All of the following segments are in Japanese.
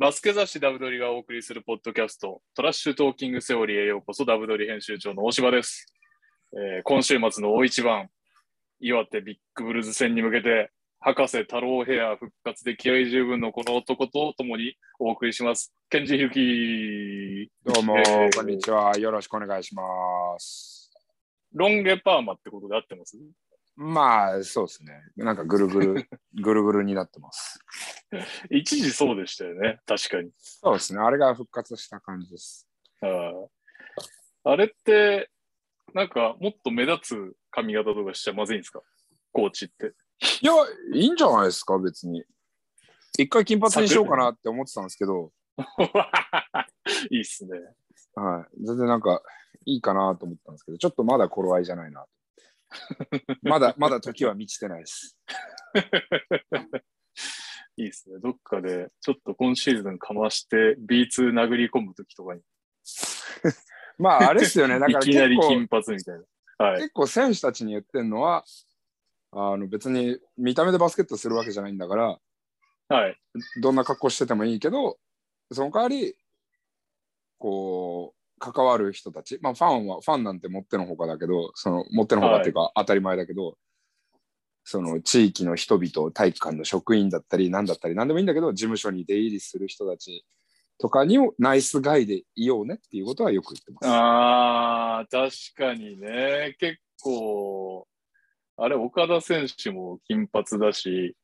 バスケ雑誌ダブドリがお送りするポッドキャスト、トラッシュトーキングセオリーへようこそ、ダブドリ編集長の大柴です。えー今週末の大一番、岩手ビッグブルーズ戦に向けて、博士太郎ヘア復活で気合十分のこの男と共にお送りします。ケンジヒルキどうも、えーこんにちは。よろしくお願いします。ロン毛パーマってことで合ってます？まあ、そうですね。なんかぐるぐる、ぐるぐるになってます。一時そうでしたよね、確かに。そうですね。あれが復活した感じです。あーあれって、なんかもっと目立つ髪型とかしちゃまずいんですか？コーチって。いや、いいんじゃないですか、別に。一回金髪にしようかなって思ってたんですけど、いいっすね。はい。全然なんか、いいかなと思ったんですけど、ちょっとまだ頃合いじゃないな。まだ、まだ時は満ちてないです。いいっすね。どっかで、ちょっと今シーズンかまして B2 殴り込むときとかに、まあ、あれですよね。だかいらきなり金髪みたいな。はい。結構選手たちに言ってるのは、あの別に見た目でバスケットするわけじゃないんだから、はい。どんな格好しててもいいけど、その代わり、こう、関わる人たち、まあ、ファンは、ファンなんてもってのほかだけど、その、もってのほかっていうか、当たり前だけど、その地域の人々、体育館の職員だったり、なんだったり、なんでもいいんだけど、事務所に出入りする人たちとかにも、ナイスガイでいようねっていうことはよく言ってます。あー、確かにね。結構、あれ、岡田選手も金髪だし、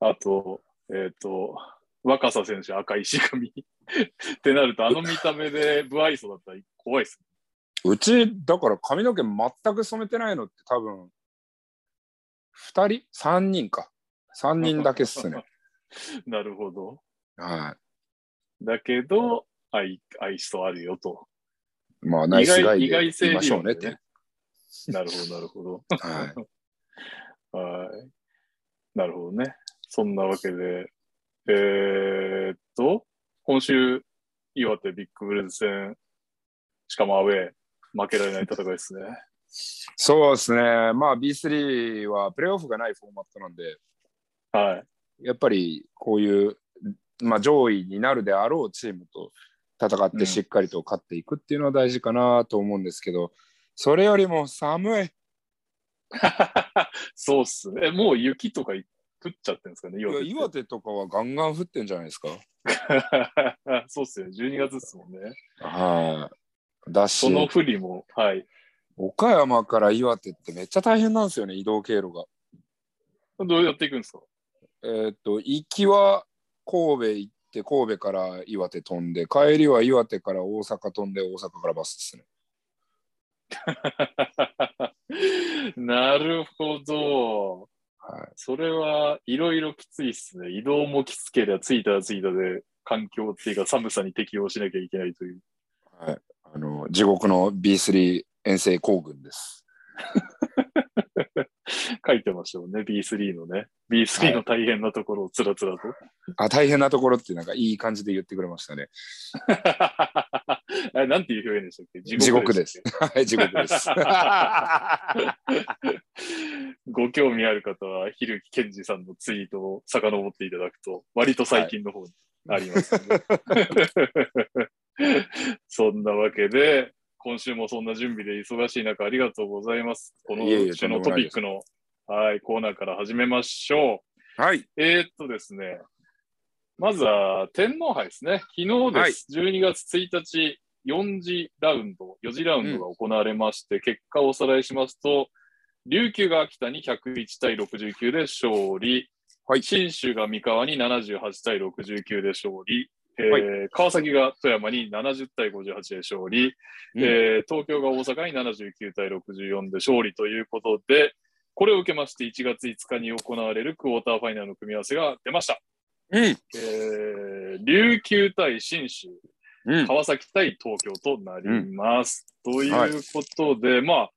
あと、えっ、と、若狭選手赤いし髪 ってなると、あの見た目で不愛想だったら怖いっすうち、だから髪の毛全く染めてないのって多分、2人 ?3 人か。3人だけっすね。ね。なるほど。はい。だけど、愛、愛想あるよと。まあ、ナイスガイ意外で言いましょうねって。なるほど、なるほど。はい。はい。なるほどね。そんなわけで、えーっと、今週、岩手ビッグブルーズ戦、しかもアウェー、負けられない戦いですね。そうですね。まあ、B3 はプレーオフがないフォーマットなんで、はい。やっぱりこういう、まあ、上位になるであろうチームと戦っうんてしっかりと勝っていくっていうのは大事かなと思うんですけど、それよりも寒い。そうっすね。えもう雪とか降っちゃってるんですかね、岩手。岩手とかはガンガン降ってんじゃないですか。そうっすよ。12月ですもんね。はい。だしそ、の不利も、はい。岡山から岩手ってめっちゃ大変なんですよね、移動経路が。どうやっていくんですか？えーっと、行きは神戸行って、神戸から岩手飛んで、帰りは岩手から大阪飛んで、大阪からバスですね。なるほど。はい。それはいろいろきついっすね。移動もきつければ着いたら着いたで、環境っていうか寒さに適応しなきゃいけないという。はい、あの地獄の B3 遠征行軍です。書いてましたもんね、B3 のね。B3 の大変なところをつらつらと。あ、大変なところってなんかいい感じで言ってくれましたね。あれなんていう表現でしたっけ？地獄です。はい、地獄です。ご興味ある方は、ひるきけんじさんのツイートを遡っていただくと、割と最近の方にありますので、そんなわけで、今週もそんな準備で忙しい中、ありがとうございます。このいえいえ週のトピックの、はい、コーナーから始めましょう。はい。えーっとですね、まずは天皇杯ですね。昨日です。12月1日、4次ラウンド、4次ラウンドが行われまして、結果をおさらいしますと、琉球が秋田に101対69で勝利、はい。信州が三河に78対69で勝利、えーは川崎が富山に70対58で勝利、うん。えー東京が大阪に79対64で勝利ということで、これを受けまして1月5日に行われるクォーターファイナルの組み合わせが出ました。うん。えー琉球対信州、うん。川崎対東京となります。ということで、まあ、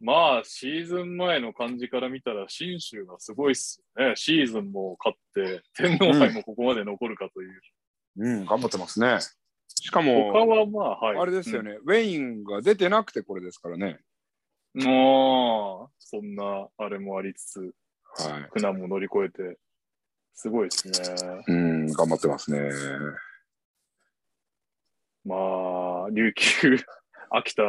まあ、シーズン前の感じから見たら、信州がすごいっすよね。シーズンも勝って、天皇杯もここまで残るかという。うん、頑張ってますね。しか他も、はまあ、はい。あれですよね、ウェインが出てなくてこれですからね。うん。もう、そんな、あれもありつつ、はい。苦難も乗り越えて。すごいですね。うん、頑張ってますね。まあ、琉球、秋田、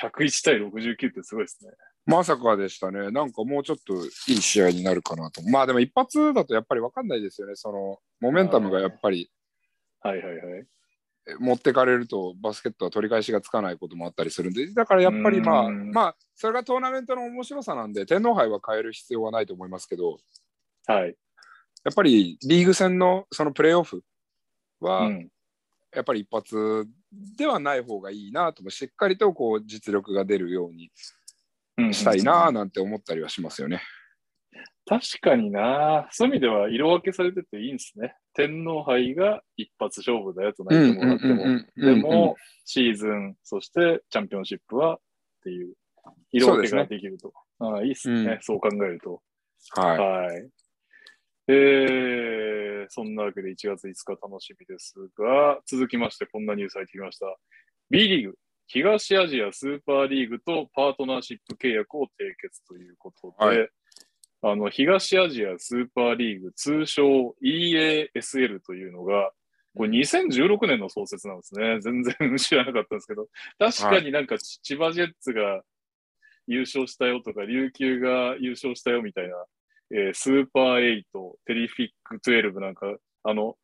101対69ってすごいですね。まさかでしたね。なんかもうちょっといい試合になるかなと。まあでも一発だとやっぱり分かんないですよね。そのモメンタムがやっぱりはいはいはい。持ってかれるとバスケットは取り返しがつかないこともあったりするんで、だからやっぱりまあ、うんまあ、それがトーナメントの面白さなんで、天皇杯は変える必要はないと思いますけど、はい。やっぱりリーグ戦のそのプレーオフは、うん。やっぱり一発ではない方がいいなと、しっかりとこう実力が出るようにうんしたいななんて思ったりはしますよね。確かにな。そういう意味では色分けされてていいんですね。天皇杯が一発勝負だよと泣いてもらっても。でも、シーズン、そしてチャンピオンシップはっていう色分けができると。ああいいっすね、うんそう考えると。はい。はい。えー、そんなわけで1月5日楽しみですが、続きましてこんなニュース入ってきました。B リーグ、東アジアスーパーリーグとパートナーシップ契約を締結ということで、はいあの東アジアスーパーリーグ、通称 EASL というのが、これ2016年の創設なんですね。全然知らなかったんですけど、確かになんかち千葉ジェッツが優勝したよとか、琉球が優勝したよみたいな、えースーパー8、テリフィック12なんか、あの、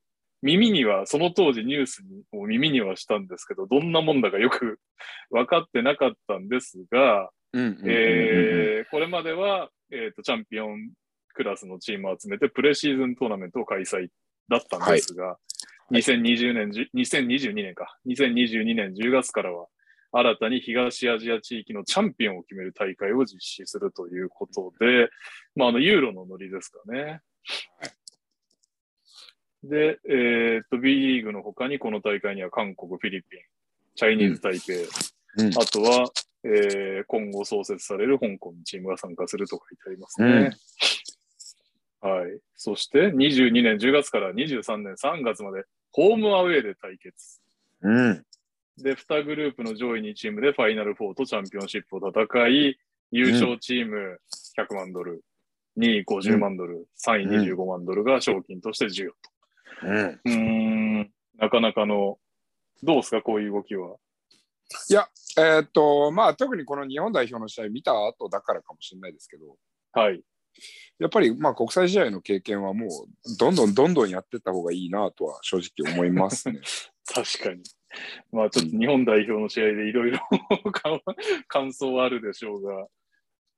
耳には、その当時ニュースにも耳にはしたんですけど、どんなもんだかよく 分かってなかったんですが、これまでは、えーと、チャンピオンクラスのチームを集めてプレシーズントーナメントを開催だったんですが、2020年じゅ、2022年か、2022年10月からは、新たに東アジア地域のチャンピオンを決める大会を実施するということで、まあ、あの、ユーロのノリですかね。で、えっと、B リーグの他にこの大会には韓国、フィリピン、チャイニーズ台北、うんあとは、えー今後創設される香港のチームが参加すると書いてありますね。はい。そして、22年10月から23年3月まで、ホームアウェーで対決。うんで、2グループの上位2チームでファイナル4とチャンピオンシップを戦い、優勝チーム100万ドル、2位50万ドル、3位25万ドルが賞金として授与うんと。うーん、なかなかの、どうですか、こういう動きは。いや、えーっと、まあ、特にこの日本代表の試合見た後だからかもしれないですけど、はい。やっぱりまあ国際試合の経験はもうどんどんどんどんやってった方がいいなとは正直思いますね。確かに。まあちょっと日本代表の試合でいろいろ 感想はあるでしょうが、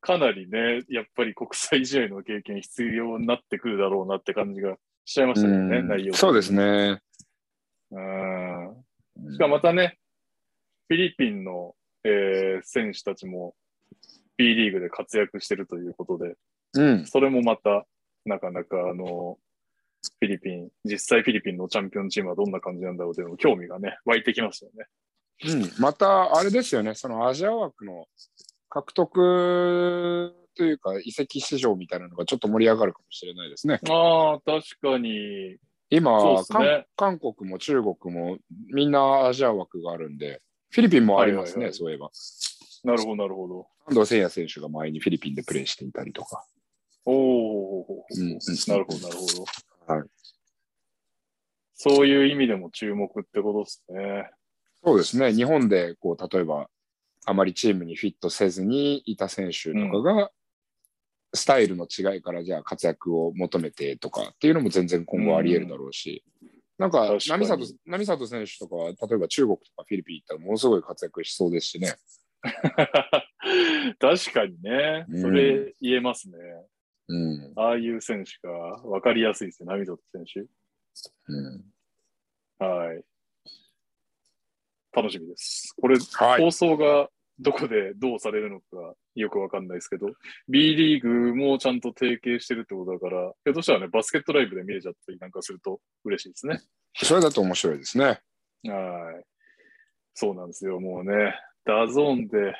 かなりね、やっぱり国際試合の経験必要になってくるだろうなって感じがしちゃいましたよね、うん内容。そうです。ね。うん。しかもまたね、フィリピンの、えー選手たちも B リーグで活躍してるということで、うん、それもまた、なかなか、あの、フィリピン、実際フィリピンのチャンピオンチームはどんな感じなんだろうという興味がね、湧いてきましたよね。うん、またあれですよね、そのアジア枠の獲得というか移籍市場みたいなのがちょっと盛り上がるかもしれないですね。ああ、確かに。今、ね韓韓国も中国もみんなアジア枠があるんで、フィリピンもありますね、はいはいはいそういえば。なるほど、なるほど。安藤誠也選手が前にフィリピンでプレーしていたりとか。おお、うんうんなるほど、なるほど。はい。そういう意味でも注目ってことですね。そうですね、日本でこう例えばあまりチームにフィットせずにいた選手とかが、スタイルの違いからじゃあ活躍を求めてとかっていうのも全然今後あり得るだろうし、なんか確かに。波里波里選手とかは例えば中国とかフィリピン行ったらものすごい活躍しそうですしね。確かにね、うんそれ言えますね。うんああいう選手が分かりやすいですね、波里選手。うんはい。楽しみです。これ、はい放送がどこでどうされるのかよくわかんないですけど、B リーグもちゃんと提携してるってことだから、ひょっとしたらね、バスケットライブで見れちゃったりなんかすると嬉しいですね。それだと面白いですね。はい。そうなんですよ、もうね、 DAZN で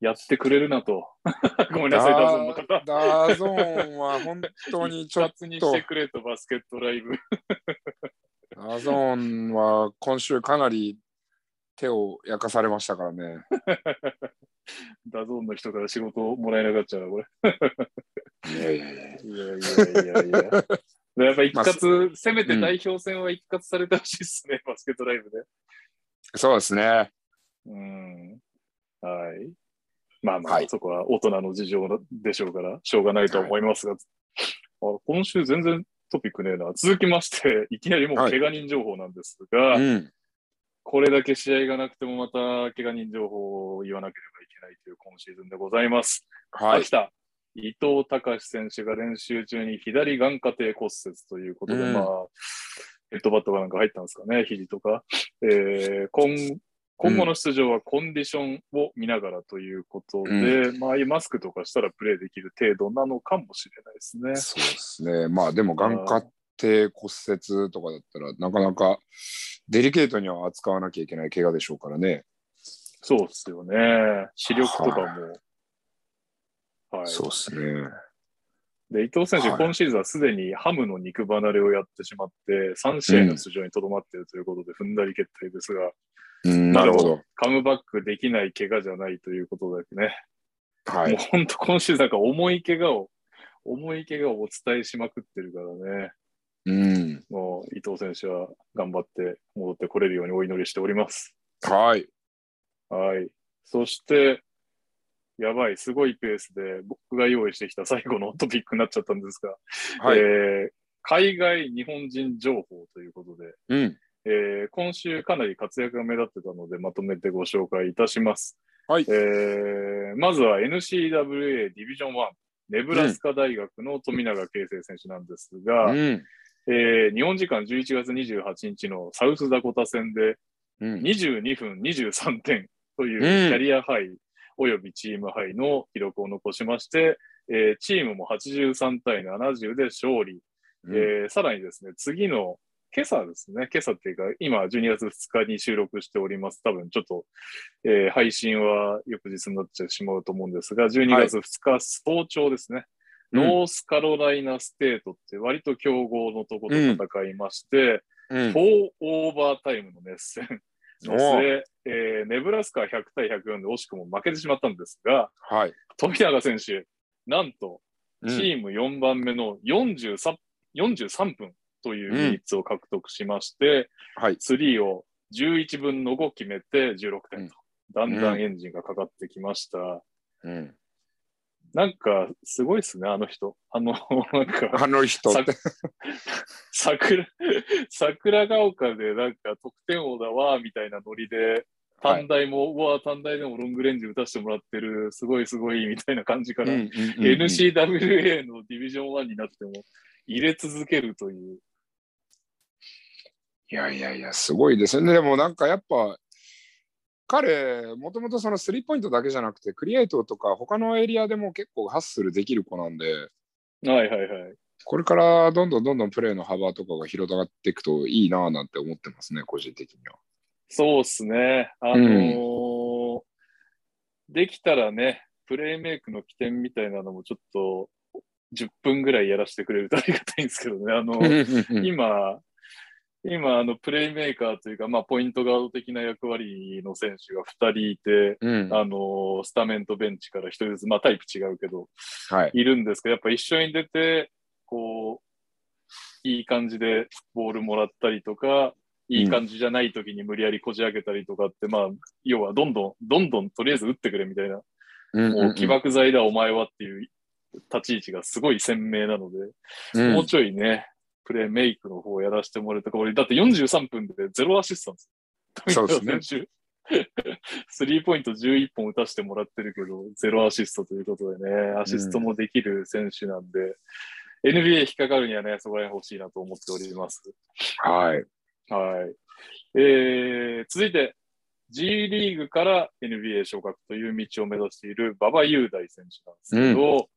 やってくれるなと。ごめんなさい、 DAZN の方。ダ DAZN は本当にちょっ一括にとしてくれと、バスケットライブ。ダゾーンは今週かなり手を焼かされましたからね。DAZN の人から仕事をもらえなかったら、これ。いやいやいやいやいやいやいや。っぱ一括、せめて代表戦は一括されてほしいですね、バスケットライブで。そうですね。うん。はい。まあまあ、はいそこは大人の事情でしょうから、しょうがないと思いますが、あ今週全然トピックねえな。続きまして、いきなりもうはい怪我人情報なんですが、うん。これだけ試合がなくてもまた怪我人情報を言わなければいけないという今シーズンでございます。はい秋。田、伊藤隆選手が練習中に左眼下底骨折ということで、うんまあ、ヘッドバットがなんか入ったんですかね、肘とか。えー今今後の出場はコンディションを見ながらということで、まあ、ああいうマスクとかしたらプレーできる程度なのかもしれないですね。そうですね。まあでも眼下底骨折とかだったらなかなかデリケートには扱わなきゃいけない怪我でしょうからね。そうですよね。視力とかも。はい。そうですね。で、伊藤選手、はい今シーズンはすでにハムの肉離れをやってしまって、3試合の出場にとどまっているということで、踏んだり決定ですが、うん、なるほど。カムバックできない怪我じゃないということだけね。はいもう。本当、今シーズンなんか重い怪我を、重い怪我をお伝えしまくってるからね。うん。もう伊藤選手は頑張って戻ってこれるようにお祈りしております。はい。はい。そして、やばい、すごいペースで僕が用意してきた最後のトピックになっちゃったんですが、はい。えー海外日本人情報ということで、うん。えー今週かなり活躍が目立ってたのでまとめてご紹介いたします。はいえーまずは NCWA ディビジョン1、ネブラスカ大学の富永啓生選手なんですが、うん。えー日本時間11月28日のサウスダコタ戦でうん。22分23点といううんキャリアハイおよびチームハイの記録を残しまして、えーチームも83対70で勝利。うんえーさらにですね、次の今朝ですね、今朝っていうか、今12月2日に収録しております。多分ちょっと、えー配信は翌日になってしまうと思うんですが、12月2日早朝ですね、うん。ノースカロライナステートって割と強豪のとこと戦いまして、うん。フォーオーバータイムの熱戦のお末、えーネブラスカは100対104で惜しくも負けてしまったんですが、はい。富永選手、なんとうん。チーム4番目の43、43分という比率を獲得しまして、はい。スリーを11分の5決めて16点と、だんだうんんエンジンがかかってきました。うん。なんか、すごいですね、あの人。あの、なんか、あの人って。桜、桜ヶ丘でなんか得点王だわ、みたいなノリで、はい短大も、うわ、短大でもロングレンジ打たせてもらってる、すごいすごい、みたいな感じから、うんうんうんうん NCWA のディビジョン1になっても入れ続けるという。いやいやいや、すごいですね。でもなんかやっぱ、彼、もともとそのスリーポイントだけじゃなくて、クリエイトとか他のエリアでも結構ハッスルできる子なんで、はいはいはい。これからどんどんどんどんプレーの幅とかが広がっていくといいなぁなんて思ってますね、個人的には。そうっすね。あのーできたらね、プレイメイクの起点みたいなのもちょっと10分ぐらいやらせてくれるとありがたいんですけどね。あの、今、今、あの、プレイメーカーというか、まあ、ポイントガード的な役割の選手が2人いて、うん。あの、スタメンとベンチから1人ずつ、まあ、タイプ違うけど、はい。いるんですけど、やっぱ一緒に出て、こう、いい感じでボールもらったりとか、いい感じじゃない時に無理やりこじ開けたりとかって、まあ、要はどんどん、どんどんとりあえず打ってくれみたいな、もう起爆剤だお前はっていう立ち位置がすごい鮮明なので、うん。もうちょいね、プレイメイクの方をやらせてもらえたか、俺、だって43分でゼロアシストなんですよ。そうですね スリーポイント11本打たせてもらってるけど、ゼロアシストということでね、アシストもできる選手なんで、NBA 引っかかるにはね、そこら辺欲しいなと思っております。はい。はい。えー、続いて、G リーグから NBA 昇格という道を目指している馬場雄大選手なんですけど、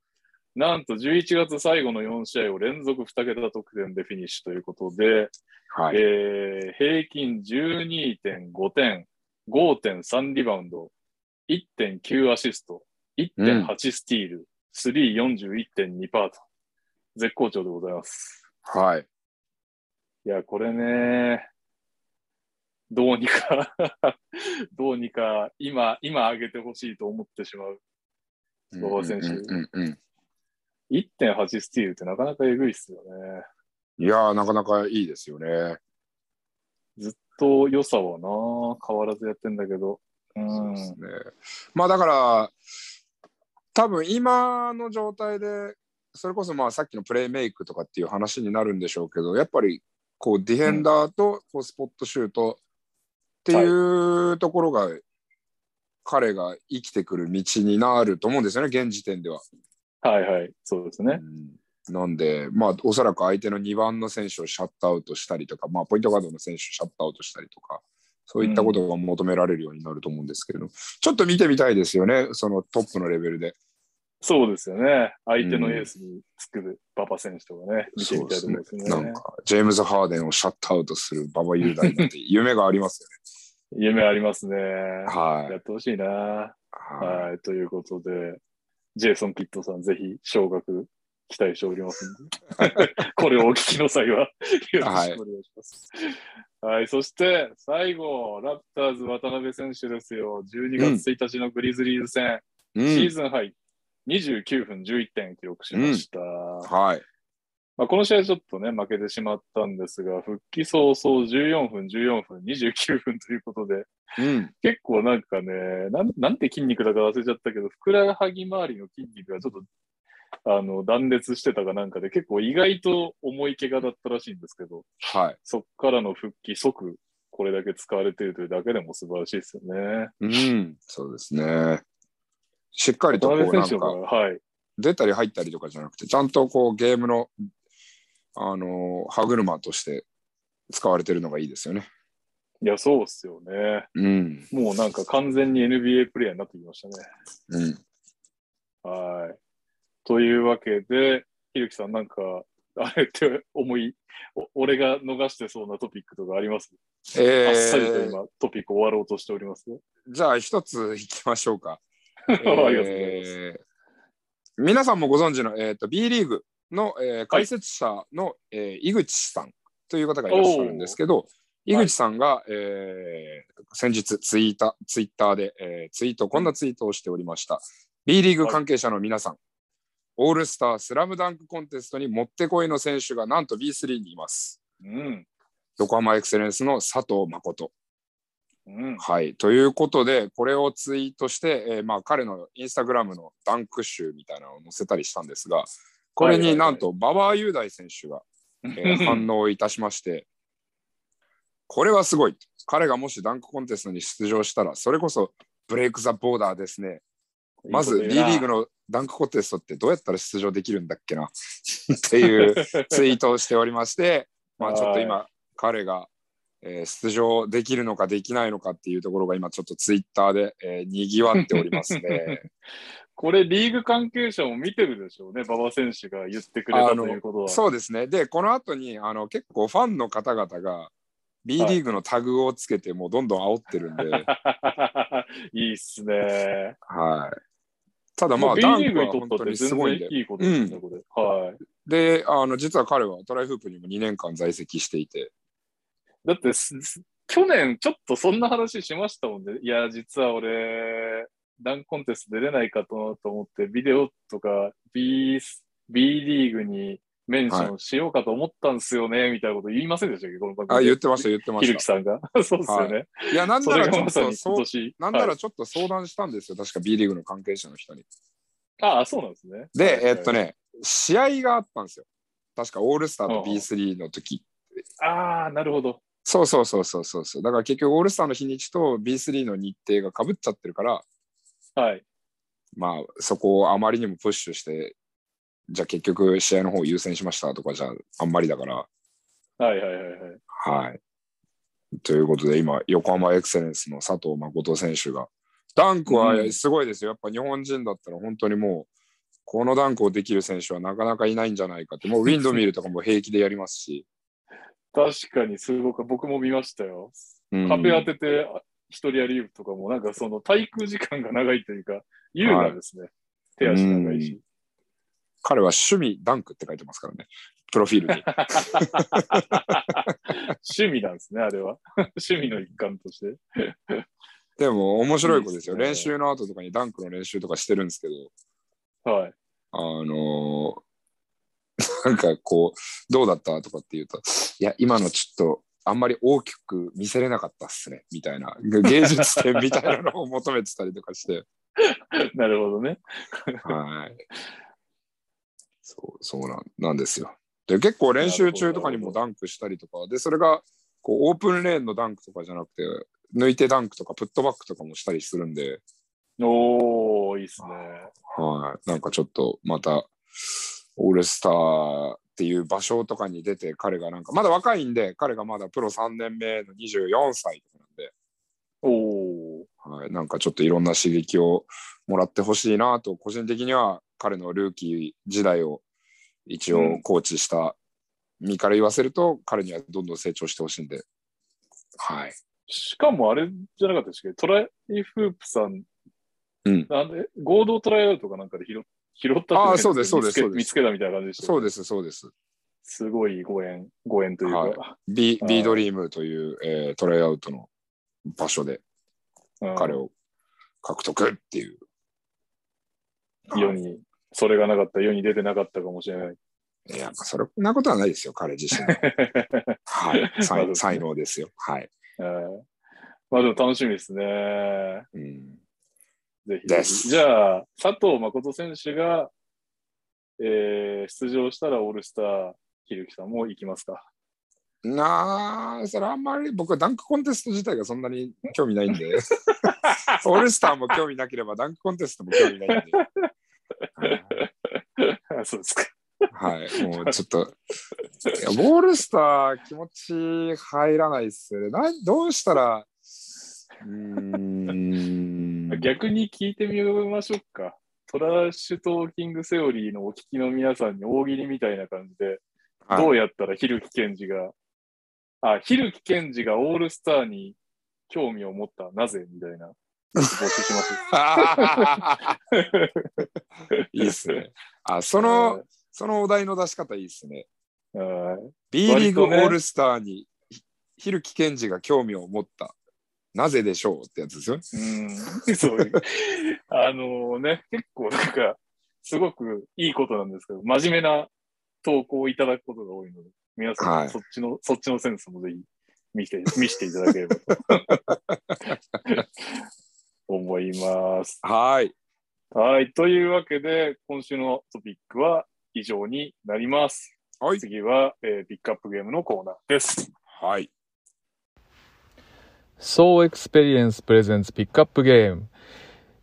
なんと11月最後の4試合を連続2桁得点でフィニッシュということで、はい。えー平均12.5点、5.3リバウンド、1.9アシスト、1.8スティール、341.2パート。絶好調でございます。はい。いや、これね、どうにか どうにか、今、今上げてほしいと思ってしまう。馬場選手うんうんうんうん1.8スティールってなかなかえぐいっすよね。いやー、なかなかいいですよね。ずっと良さはな、変わらずやってんだけど。うん。そうですね。まあだから、多分今の状態で、それこそまあさっきのプレイメイクとかっていう話になるんでしょうけど、やっぱりこうディフェンダーとこうスポットシュートっていうところが、彼が生きてくる道になると思うんですよね、現時点では。はいはい。そうですね。うんなんで、まあ、おそらく相手の2番の選手をシャットアウトしたりとか、まあ、ポイントガードの選手をシャットアウトしたりとか、そういったことが求められるようになると思うんですけれど、ちょっと見てみたいですよね、そのトップのレベルで。そうですよね。相手のエースにつく馬場選手とかね、見てみたいと思いますね。なんか、ジェームズ・ハーデンをシャットアウトする馬場雄大なんて夢があります夢ありますね。よね。はい。やってほしいな。ははい。ということで、ジェイソン・キッドさん、ぜひ、昇格期待しておりますんで、これをお聞きの際は、よろしくお願いします。はい。そして、最後、ラプターズ渡辺選手ですよ。12月1日のグリズリーズ戦、い。シーうん。ズンハイ、29分11点記録しました。はい。まあ、この試合ちょっとね、負けてしまったんですが、復帰早々14分、14分、29分ということで、うん。結構なんかね、なんなんて筋肉だか忘れちゃったけど、ふくらはぎ周りの筋肉がちょっと、あの、断裂してたかなんかで、結構意外と重い怪我だったらしいんですけど、はい。そっからの復帰即、これだけ使われているというだけでも素晴らしいですよね。うん。そうですね。しっかりとこうなんかはい。出たり入ったりとかじゃなくて、ちゃんとこうゲームの、あの歯車として使われてるのがいいですよね。いや、そうっすよね。うん。もうなんか完全に NBA プレイヤーになってきましたね。うん。はい。というわけで、ひるきさん、なんか、あれって思い、お俺が逃してそうなトピックとかあります、えあっさりとー、今、トピック終わろうとしております？よ。じゃあ一ついきましょうか。ありがとうございます。えー皆さんもご存知の、えー、と B リーグの、えー解説者の、えー井口さんという方がいらっしゃるんですけど、井口さんが、えー先日ツイータツイッターで、えーツイート、こんなツイートをしておりました。B リーグ関係者の皆さん、オールスタースラムダンクコンテストにもってこいの選手がなんと B3 にいます。うん。横浜エクセレンスの佐藤誠。うん。はい。ということで、これをツイートして、えーまあ、彼のインスタグラムのダンク集みたいなのを載せたりしたんですが、これになんと馬場雄大選手が、えー 反応いたしまして、これはすごい。彼がもしダンクコンテストに出場したら、それこそブレイク・ザ・ボーダーですね。まず B リーグののダンクコンテストってどうやったら出場できるんだっけなっていう ツイートをしておりまして、まあちょっと今、彼が、えー出場できるのかできないのかっていうところが今ちょっとツイッターで、えー、にぎわっておりますね。これ、リーグ関係者も見てるでしょうね、馬場選手が言ってくれたということは。そうですね。で、この後にあの結構ファンの方々が B リーグのタグをつけてもうどんどん煽ってるんで、いいっすね。はい。ただまあ、ダリーグンクは本当にとったって全にすごいんで。然いいことですね、これ。はい。で、あの実は彼はトライフープにも2年間在籍していて、だって去年ちょっとそんな話しましたもんね。いや、実は俺、ダンクコンテスト出れないかとと思って、ビデオとか B, B リーグにメンションしようかと思ったんですよね、みたいなこと言いませんでしたっけ？この番組あ、で言ってました、言ってまひるきしさんが。そうですよね。た。いや、なんそならちょっとそ。なんなはいらちょっと相談したんですよ、確か B リーグの関係者の人に。ああ、そうなんですね。で、はいえっと。ね、試合があったんですよ。確かオールスターとうんうん B3 の時。ああ、なるほど。そうそうそうそうそうそう。だから結局オールスターの日にちと B3 の日程がかぶっちゃってるから、はい。まあそこをあまりにもプッシュして、じゃあ結局試合の方を優先しましたとかじゃあんまりだから、はいはいはいはい。はい。ということで今、横浜エクセレンスの佐藤誠選手が、ダンクはすごいですよ。やっぱ日本人だったら本当にもう、このダンクをできる選手はなかなかいないんじゃないかって、もうウィンドミルとかも平気でやりますし。確かにすごく僕も見ましたよ。うん壁当ててあ一人やりーとかも、なんかその滞空時間が長いというか、優雅ですね。手足長いし。彼は趣味ダンクって書いてますからね。プロフィールに。趣味なんですね、あれは。趣味の一環として。でも面白い子ですよ。いいですね練習の後とかにダンクの練習とかしてるんですけど、はい。あのーなんかこう、どうだったとかって言うと、いや、今のちょっと、あんまり大きく見せれなかったっすね、みたいな。芸術点みたいなのを求めてたりとかして。なるほどね。はい。そう、そうなんなんですよ。で、結構練習中とかにもダンクしたりとか、で、それが、こう、オープンレーンのダンクとかじゃなくて、抜いてダンクとかプットバックとかもしたりするんで、おー、いいっすね。はい。なんかちょっとまた、オールスターっていう場所とかに出て、彼がなんか、まだ若いんで、彼がまだプロ3年目の24歳とかなんで、おー。はい、なんかちょっといろんな刺激をもらってほしいなと、個人的には彼のルーキー時代を一応コーチした身から言わせると、彼にはどんどん成長してほしいんで、はい。しかもあれじゃなかったですけ？ど、トライフープさん、うん。なんで合同トライアウトかなんかで拾拾ったあーそうですそうです見つけたみたいな感じでした。そうです、そうです。すごいご縁、ご縁というか、は B, あー B ドリームという、えートライアウトの場所でうん彼を獲得っていう。世に、それがなかった、世に出てなかったかもしれない。いや、そんなことはないですよ、彼自身。はい。才才能ですよ。はい。えーまあでも楽しみですね。うん、ぜひ。じゃあ、佐藤誠選手が、えー出場したらオールスター、ひるきさんも行きますか。なあ、それあんまり僕はダンクコンテスト自体がそんなに興味ないんで、オールスターも興味なければダンクコンテストも興味ないんで、あ そうですか。はい、もうちょっと、オールスター気持ち入らないっすよね。などうしたら、うーん、逆に聞いてみましょうか。トラッシュトーキングセオリーのお聞きの皆さんに大喜利みたいな感じで、はいどうやったらひるきけんじが、あ、ひるきけんじがオールスターに興味を持った、なぜみたいな、募集します。いいっすね。あ、その、そのお題の出し方いいっすね。はい、B リーグオールスターに、ひひるきけんじが興味を持った。なぜでしょうってやつですよ。うん、そう。あのね、結構なんか、すごくいいことなんですけど、真面目な投稿をいただくことが多いので、皆さん、はいそっちの、そっちのセンスもぜひ見て、見せていただければと 思います。はい。はい。というわけで、今週のトピックは以上になります。はい。次は、えーピックアップゲームのコーナーです。はい。So Experience Presents Pickup Game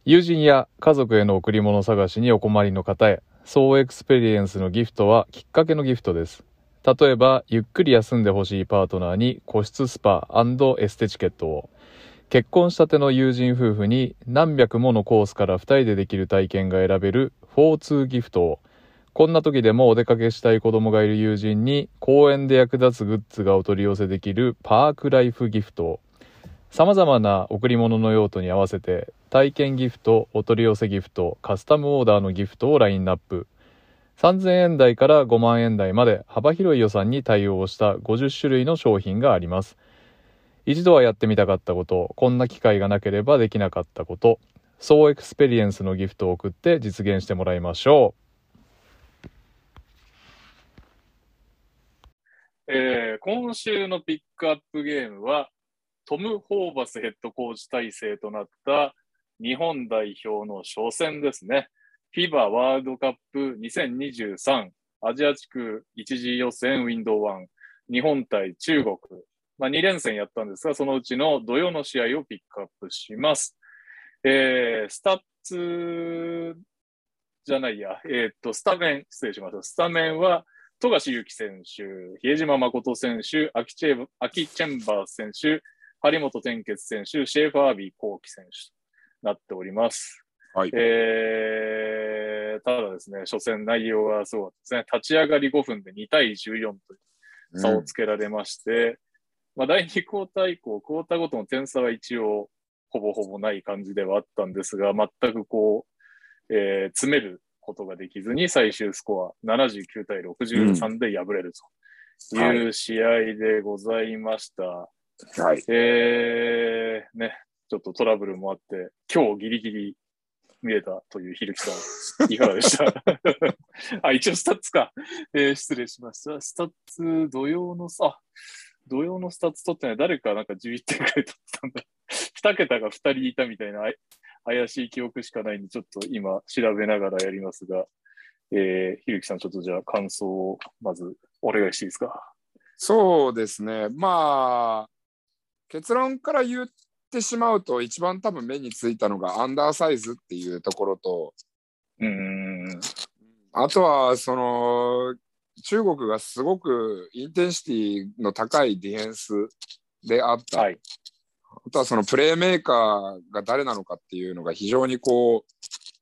友人や家族への贈り物探しにお困りの方へ。So Experience のギフトはきっかけのギフトです。例えばゆっくり休んでほしいパートナーに個室スパエステチケットを。結婚したての友人夫婦に何百ものコースから2人でできる体験が選べる4-2ギフトを。こんな時でもお出かけしたい子供がいる友人に公園で役立つグッズがお取り寄せできるパークライフギフトを。様々な贈り物の用途に合わせて体験ギフト、お取り寄せギフト、カスタムオーダーのギフトをラインナップ。3000円台から5万円台まで幅広い予算に対応した50種類の商品があります。一度はやってみたかったこと、こんな機会がなければできなかったこと、ソウ・エクスペリエンスのギフトを送って実現してもらいましょうえー今週のピックアップゲームは、トム・ホーバスヘッドコーチ体制となった日本代表の初戦ですね。FIBA ワールドカップ2023アジア地区一次予選ウィンドウ1日本対中国。まあ、2連戦やったんですが、そのうちの土曜の試合をピックアップします。えースタッツじゃないや、えーっと、スタメン、失礼しました。スタメンは、富樫勇樹選手、比江島誠選手、アキチェアキ・チェンバース選手、張本天傑選手、シェーファーアヴィ幸樹選手となっております。はい。えー、ただですね、初戦内容がすごかったですね。立ち上がり5分で2対14という差をつけられまして、まあ、第2クォーター以降、クォーターごとの点差は一応、ほぼほぼない感じではあったんですが、全くこう、えー詰めることができずに、最終スコア79対63で敗れるという試合でございました。はい。えー、ね、ちょっとトラブルもあって、今日ギリギリ見れたというひるきさん、いかがでした？あ、一応スタッツか。えー失礼しました。スタッツ、土曜のさ、あ土曜のスタッツ取ってない。誰かなんか11点くらい取ってたんだ。2桁が2人いたみたいな怪しい記憶しかないんで、ちょっと今調べながらやりますが、えー、ひるきさん、ちょっとじゃあ感想をまずお願いしていいですか？そうですね。まあ、結論から言ってしまうと、一番多分目についたのがアンダーサイズっていうところと、うーん。あとは、その、中国がすごくインテンシティの高いディフェンスであった。はい。あとはそのプレーメーカーが誰なのかっていうのが非常にこう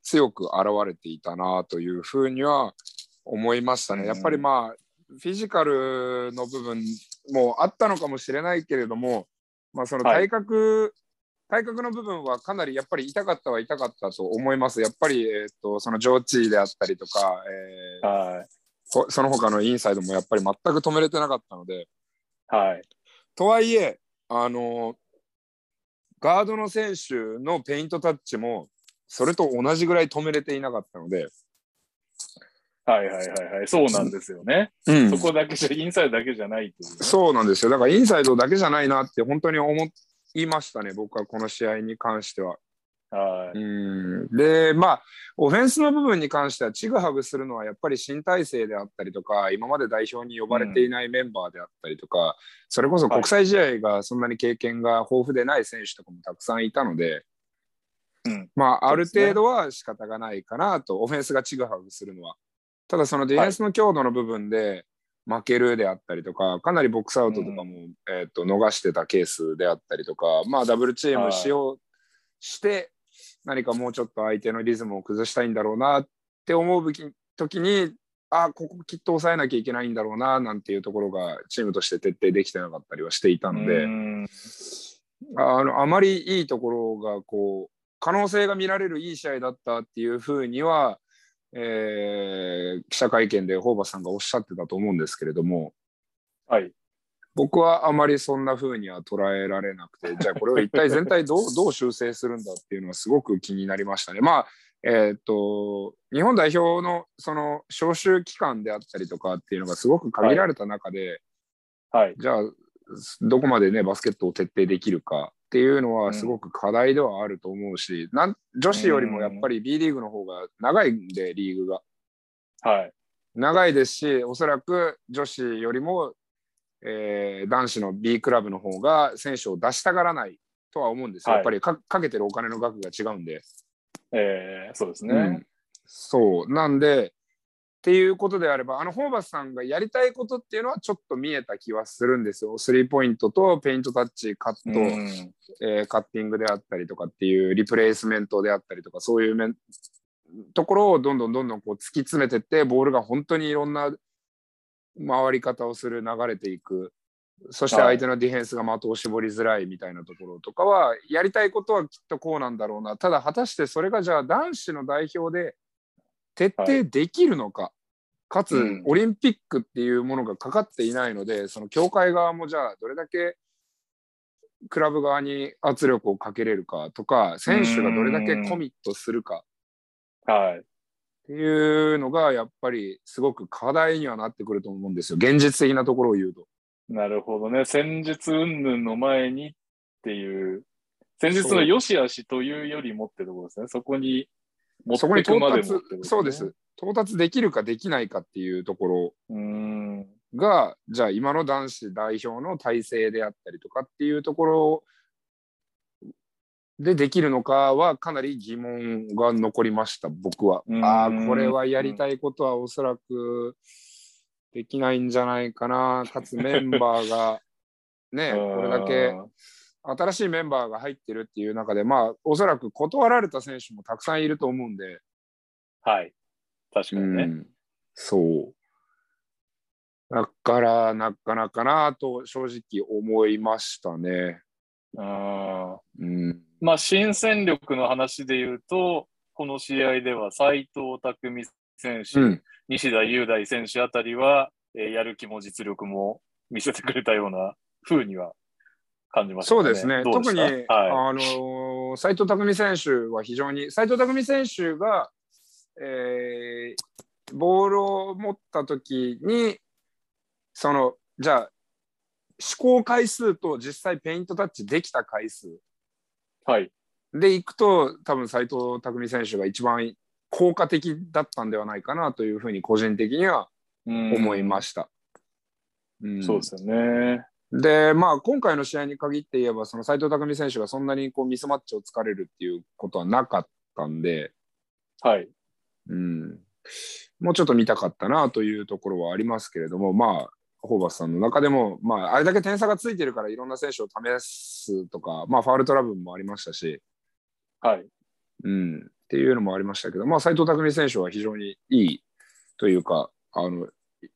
強く現れていたなというふうには思いましたね。うんやっぱりまあフィジカルの部分もあったのかもしれないけれども、まあ、そのはい体格、体格の部分はかなりやっぱり痛かったは痛かったと思います。やっぱり、えー、とその上地であったりとか、えーはい。ほその他のインサイドもやっぱり全く止めれてなかったので、はい。とはいえ、あのガードの選手のペイントタッチもそれと同じぐらい止めれていなかったので、はいはいはいはい。そうなんですよね。うんそこだけじゃ、インサイドだけじゃないというね、そうなんですよ。だからインサイドだけじゃないなって本当に思いましたね、僕はこの試合に関しては。はい。うんで、まあ、オフェンスの部分に関しては、ちぐはぐするのはやっぱり新体制であったりとか、今まで代表に呼ばれていないメンバーであったりとか、それこそ国際試合がそんなに経験が豊富でない選手とかもたくさんいたので、うん。まあ、ある程度は仕方がないかなと、オフェンスがちぐはぐするのは。ただ、そのディフェンスの強度の部分で負けるであったりとか、かなりボックスアウトとかも、えー、と逃してたケースであったりとか、まあ、ダブルチームしようして、何かもうちょっと相手のリズムを崩したいんだろうなって思う時に、あここきっと抑えなきゃいけないんだろうななんていうところがチームとして徹底できてなかったりはしていたので。うん。あのあまりいいところがこう可能性が見られるいい試合だったっていうふうには、えー記者会見でホーバスさんがおっしゃってたと思うんですけれどもはい。僕はあまりそんなふうには捉えられなくて じゃあこれを一体全体どうどう修正するんだっていうのはすごく気になりましたね。まあえーっと日本代表のその招集期間であったりとかっていうのがすごく限られた中で、はい。じゃあどこまでねバスケットを徹底できるかっていうのはすごく課題ではあると思うし、なん女子よりもやっぱり B リーグの方が長いんでリーグが。はい。長いですしおそらく女子よりも、えー男子の B クラブの方が選手を出したがらないとは思うんですよ、はい。やっぱりかかけてるお金の額が違うんで。えー、そうですね。うん。そう。なんでっていうことであればあのホーバスさんがやりたいことっていうのはちょっと見えた気はするんですよ。スリーポイントとペイントタッチカット、うん。えーカッティングであったりとかっていうリプレイスメントであったりとかそういう面ところをどんどんどんどんこう突き詰めてってボールが本当にいろんな回り方をする流れていく。そして相手のディフェンスが的を絞りづらいみたいなところとかはやりたいことはきっとこうなんだろうな。ただ果たしてそれがじゃあ男子の代表で徹底できるのか、かつうんオリンピックっていうものがかかっていないのでその協会側もじゃあどれだけクラブ側に圧力をかけれるかとか選手がどれだけコミットするかはい。っていうのがやっぱりすごく課題にはなってくると思うんですよ現実的なところを言うと。なるほどね。戦術云々の前にっていう、戦術の良し悪しというよりもってところですね。そこに持っそこに到てくまでね。そうです。到達できるかできないかっていうところうーん。がじゃあ今の男子代表の体制であったりとかっていうところでできるのかはかなり疑問が残りました僕は。うん。ああこれはやりたいことはおそらくできないんじゃないかな。かつメンバーがね これだけ新しいメンバーが入ってるっていう中でまあおそらく断られた選手もたくさんいると思うんではい。確かにね。うん、そう。だから、なかなかなと正直思いましたね。うんうん。まあ、新戦力の話で言うと、この試合では斎藤匠選手、うん、西田雄大選手あたりは、えーやる気も実力も見せてくれたような風には感じましたね。そうですね。特に、はい。あの斎藤匠選手は非常に斎藤匠選手が、えー、ボールを持った時にそのじゃあ試行回数と実際ペイントタッチできた回数はい。でいくと多分斎藤匠選手が一番効果的だったんではないかなというふうに個人的には思いましした。うんそうですよね。で、まあ、今回の試合に限って言えば、その斉藤匠選手がそんなにこうミスマッチを突かれるっていうことはなかったんで、はい。うん、もうちょっと見たかったなというところはありますけれども、まあ、ホーバスさんの中でも、まあ、あれだけ点差がついてるからいろんな選手を試すとか、まあ、ファールトラブルもありましたし、はい。うん、っていうのもありましたけど、まあ、斉藤匠選手は非常にいいというか、あの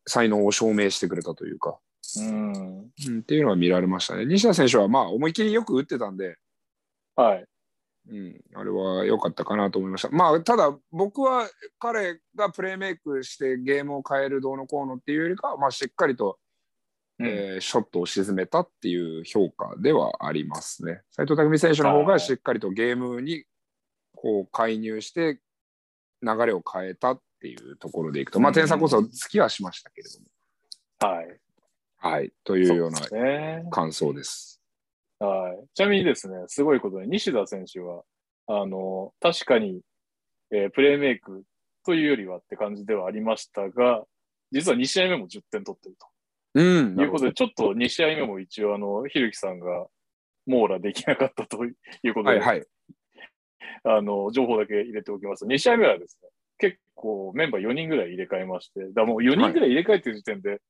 才能を証明してくれたというか、うん。うん、っていうのは見られましたね。西田選手はまあ思い切りよく打ってたんで、はい。うん、あれは良かったかなと思いました。まあ、ただ僕は彼がプレーメイクしてゲームを変えるどうのこうのっていうよりかは、まあ、しっかりと、うんえーショットを沈めたっていう評価ではありますね。斉藤匠選手の方がしっかりとゲームにこう介入して流れを変えたっていうところでいくと、まあ、点差こそつきはしましたけれども。はい。はい、というようなそうですね。感想です。はい。ちなみにですね、すごいことに、西田選手は、あの、確かに、えープレーメイクというよりはって感じではありましたが、実は2試合目も10点取ってるうん、ということで、ちょっと2試合目も一応、あの、ひるきさんが網羅できなかったということで、はいはい。あの、情報だけ入れておきます。2試合目はですね、結構メンバー4人ぐらい入れ替えまして、だもう4人ぐらい入れ替えてる時点で、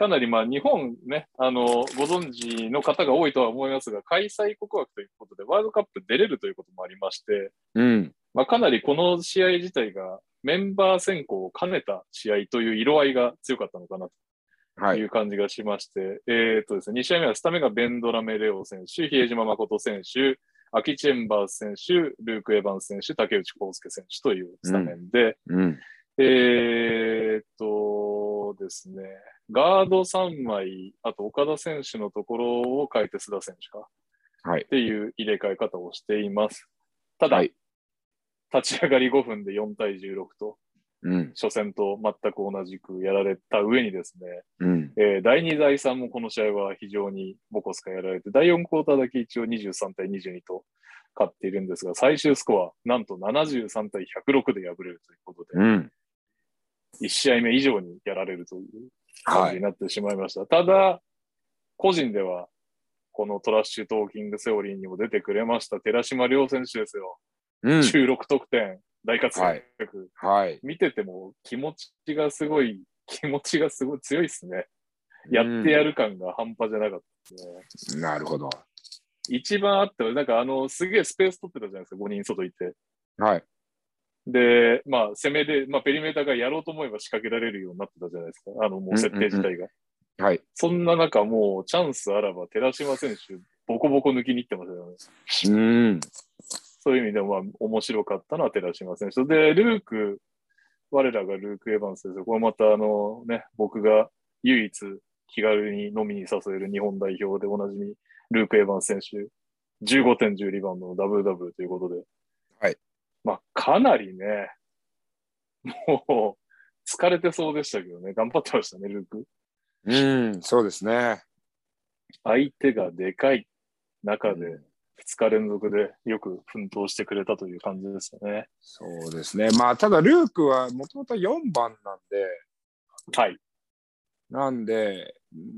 かなりまあ日本ね、あの、ご存知の方が多いとは思いますが、開催国枠ということで、ワールドカップ出れるということもありまして、うん。まあ、かなりこの試合自体がメンバー選考を兼ねた試合という色合いが強かったのかなはい。という感じがしまして、えーっとですね、2試合目はスタメンがベンドラメレオ選手、比江島誠選手、アキチェンバース選手、ルーク・エヴァンス選手、竹内康介選手というスタメンで、うん。えーっとですね、ガード3枚、あと岡田選手のところを変えて須田選手かはいっ。ていう入れ替え方をしています。ただ、はい立ち上がり5分で4対16と、うん。初戦と全く同じくやられた上にですね、うん。えー第2、第3もこの試合は非常にボコスカやられて、第4クォーターだけ一応23対22と勝っているんですが、最終スコア、なんと73対106で敗れるということで、うん。1試合目以上にやられるという感はい。じになってしまいました。ただ、個人では、このトラッシュトーキングセオリーにも出てくれました寺島亮選手ですよ。うん。16得点、大活躍。はい。見てても気持ちがすごい、気持ちがすごい強いですね。やってやる感が半端じゃなかったですね。なるほど。一番あったのは、なんかあの、すげえスペース取ってたじゃないですか、5人外いて。はい。で、まあ、攻めで、まあ、ペリメーターがやろうと思えば仕掛けられるようになってたじゃないですか。あの、もう設定自体が。はい。そんな中、もうチャンスあらば、寺島選手、ボコボコ抜きに行ってましたよね。うん。そういう意味でも、まあ、面白かったのは寺島選手。で、ルーク、我らがルーク・エヴァンスですよ。これまた、あのね、僕が唯一気軽に飲みに誘える日本代表でおなじみ、ルーク・エヴァンス選手、15点10リバウンドのダブルダブルということで。はい。まあ、かなりね、もう、疲れてそうでしたけどね、頑張ってましたね、ルーク。うん。そうですね。相手がでかい中で、2日連続でよく奮闘してくれたという感じですよね。そうですね。まあ、ただ、ルークはもともと4番なんで、はい。なんで、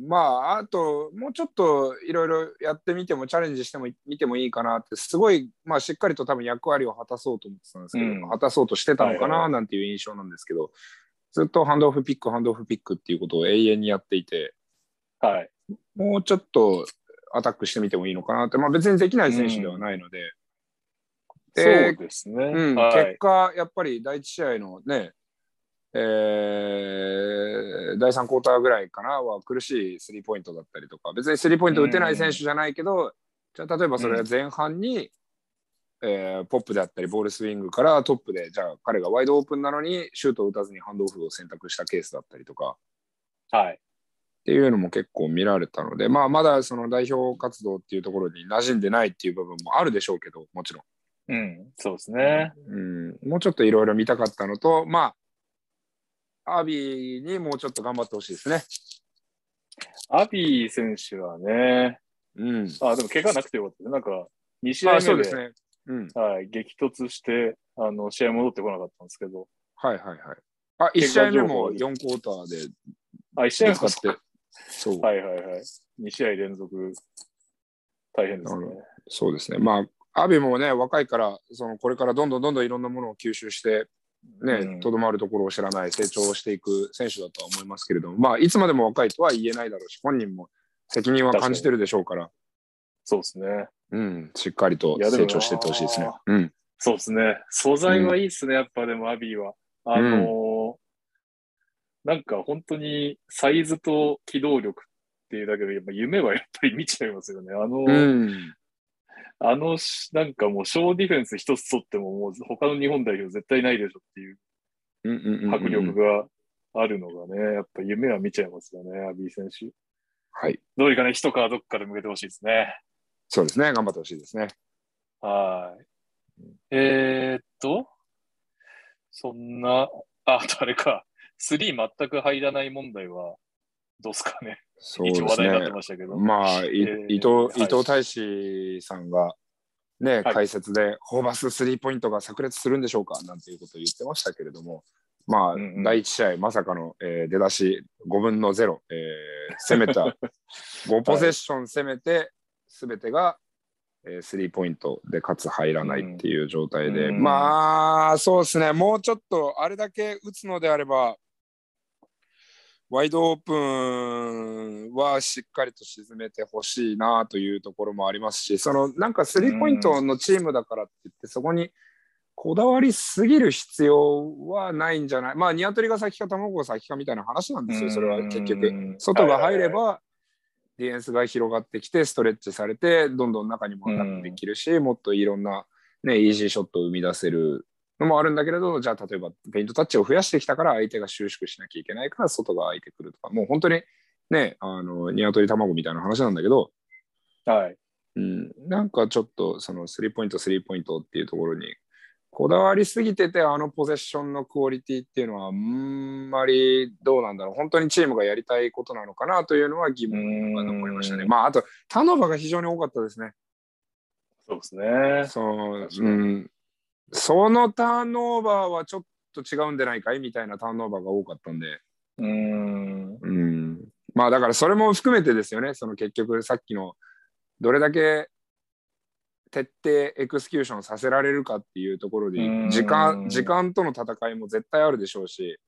まあ、あと、もうちょっといろいろやってみても、チャレンジしてもみてもいいかなって、すごい、まあ、しっかりと多分役割を果たそうと思ってたんですけど、うん果たそうとしてたのかないなんていう印象なんですけど、ずっとハンドオフピック、ハンドオフピックっていうことを永遠にやっていて、はい。もうちょっとアタックしてみてもいいのかなって、まあ、別にできない選手ではないので、そうでですね。うんはい結。果、やっぱり第一試合のね、えー第3クォーターぐらいかなは苦しいスリーポイントだったりとか、別にスリーポイント打てない選手じゃないけど、じゃあ例えばそれが前半に、えーポップであったり、ボールスイングからトップで、じゃあ彼がワイドオープンなのにシュートを打たずにハンドオフを選択したケースだったりとか、はい。っていうのも結構見られたので、まあ、まだその代表活動っていうところに馴染んでないっていう部分もあるでしょうけど、もちろん。うん、そうですね。うん、もうちょっといろいろ見たかったのと、まあ、アビーにもうちょっと頑張ってほしいですね。アビー選手はね、うん。あ、でも怪我なくてよかった。なんか、2試合あ目でそうですね。うん。はい、激突して、あの、試合戻ってこなかったんですけど、はいはいはい。あ、1試合目も4クォーターであ、1試合目使って、そう、はいはいはい。2試合連続、大変ですね。そうですね。まあ、アビもね、若いから、そのこれからどんどんどんどんいろんなものを吸収して、うね、んとどまるところを知らない、成長していく選手だとは思いますけれども、まあ、いつまでも若いとは言えないだろうし、本人も責任は感じてるでしょうから、そうですね。うん、しっかりと成長していってほしいですね。うん。そうですね。素材はいいですね、やっぱでもアビーは。あのーなんか本当にサイズと機動力っていうだけで、やっぱ夢はやっぱり見ちゃいますよね。あの、うん。あのし、なんかもう小ディフェンス一つ取っても、もう他の日本代表絶対ないでしょっていう迫力があるのがね、やっぱ夢は見ちゃいますよね、アビー選手。はい。どうにかね、一皮どっかで向けてほしいですね。そうですね。頑張ってほしいですね。はい。えー、っと、そんな、あ、あれか、スリー全く入らない問題は、どうですかね。そうですね。まあ、伊藤、はい。伊藤大志さんが、ね、はい。解説で、ホーバススリーポイントが炸裂するんでしょうかなんていうことを言ってましたけれども、まあ、うんうん。第1試合、まさかの、えー出だし5分の0、えー攻めた、5ポゼッション攻めて、すべてが、えースリーポイントでかつ入らないっていう状態で、うん。まあ、そうですね、もうちょっとあれだけ打つのであれば、ワイドオープンはしっかりと沈めてほしいなというところもありますし、そのなんかスリーポイントのチームだからって言って、そこにこだわりすぎる必要はないんじゃない、まあ、ニワトリが先か卵が先かみたいな話なんですよ、それは結局。外が入れば、ディフェンスが広がってきて、ストレッチされて、どんどん中にもアタックできるし、もっといろんな、ね、イージーショットを生み出せるのもあるんだけれど、じゃあ例えばペイントタッチを増やしてきたから相手が収縮しなきゃいけないから外が空いてくるとか、もう本当にね、あの、ニワトリ卵みたいな話なんだけど、はい。うん、なんかちょっとそのスリーポイント、スリーポイントっていうところにこだわりすぎてて、あのポゼッションのクオリティっていうのは、あんまりどうなんだろう、本当にチームがやりたいことなのかなというのは疑問が残りましたね。うんまあ、あと、ターンオーバーが非常に多かったですね。そうですね。そううん、そのターンオーバーはちょっと違うんじゃないかい？みたいなターンオーバーが多かったんで、うーん。うん、まあだからそれも含めてですよね、その結局さっきのどれだけ徹底エクスキューションさせられるかっていうところでうん。時間時間との戦いも絶対あるでしょうし、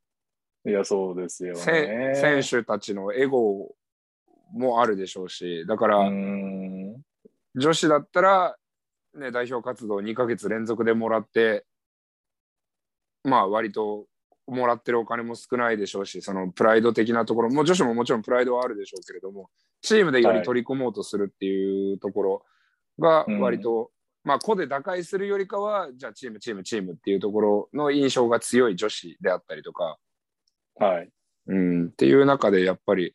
いや、そうですよせね。選手たちのエゴもあるでしょうし。だから。女子だったら、ね、代表活動2ヶ月連続でもらってまあ割ともらってるお金も少ないでしょうしそのプライド的なところも女子ももちろんプライドはあるでしょうけれどもチームでより取り込もうとするっていうところが割と、まあ個で打開するよりかはじゃあチームチームチームっていうところの印象が強い女子であったりとか、はい。うん、っていう中でやっぱり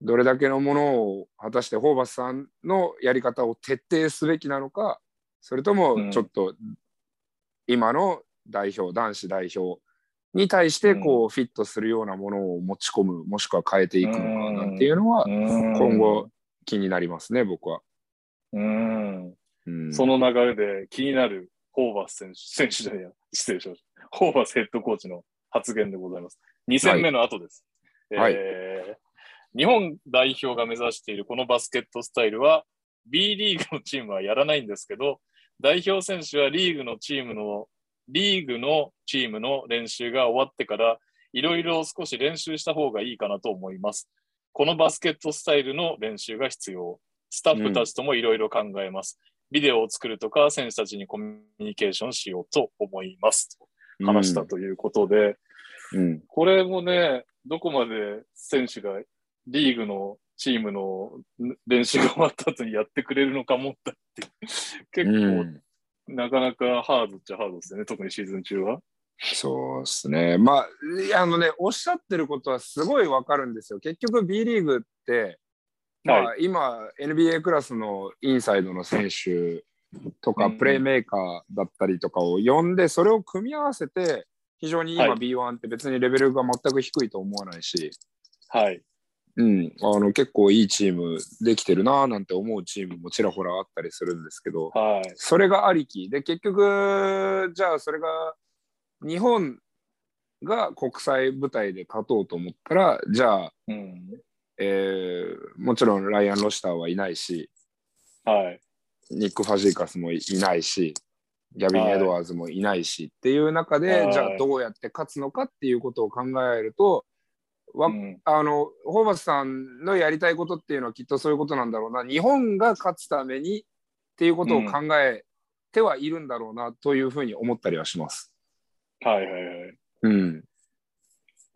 どれだけのものを果たしてホーバスさんのやり方を徹底すべきなのかそれともちょっと今の代表、男子代表に対してこうフィットするようなものを持ち込むもしくは変えていくのかなんていうのは今今後気になりますね僕は。うん。うん、その流れで気になるホーバス選手、選手じゃねえや、失礼しました。ホーバスヘッドコーチの発言でございます。2戦目の後です。はいえー日本代表が目指しているこのバスケットスタイルは、B リーグのチームはやらないんですけど、代表選手はリーグのチームの、リーグのチームの練習が終わってから、いろいろ少し練習した方がいいかなと思います。このバスケットスタイルの練習が必要。スタッフたちともいろいろ考えます。ビデオを作るとか、選手たちにコミュニケーションしようと思います。と話したということで、うんこれもね、どこまで選手がリーグのチームの練習が終わった後にやってくれるのか問題って、結うん構なかなかハードっちゃハードですよね、特にシーズン中は。そうですね。まあ、あのね、おっしゃってることはすごいわかるんですよ。結局 B リーグって、まあ、は今 NBA クラスのインサイドの選手とか、うんプレーメーカーだったりとかを呼んで、それを組み合わせて、非常に今はい B1 って別にレベルが全く低いと思わないし、はい。うん、あの結構いいチームできてるなーなんて思うチームもちらほらあったりするんですけど、はい。それがありきで結局じゃあそれが日本が国際舞台で勝とうと思ったらじゃあ、うん。えーもちろんライアン・ロシターはいないしはい。ニック・ファジーカスもいないしギャビン・エドワーズもいないしっていう中で、はいじゃあどうやって勝つのかっていうことを考えるとわうんあのホーバスさんのやりたいことっていうのはきっとそういうことなんだろうな日本が勝つためにっていうことを考えてはいるんだろうなというふうに思ったりはします。はいはいはい。うん、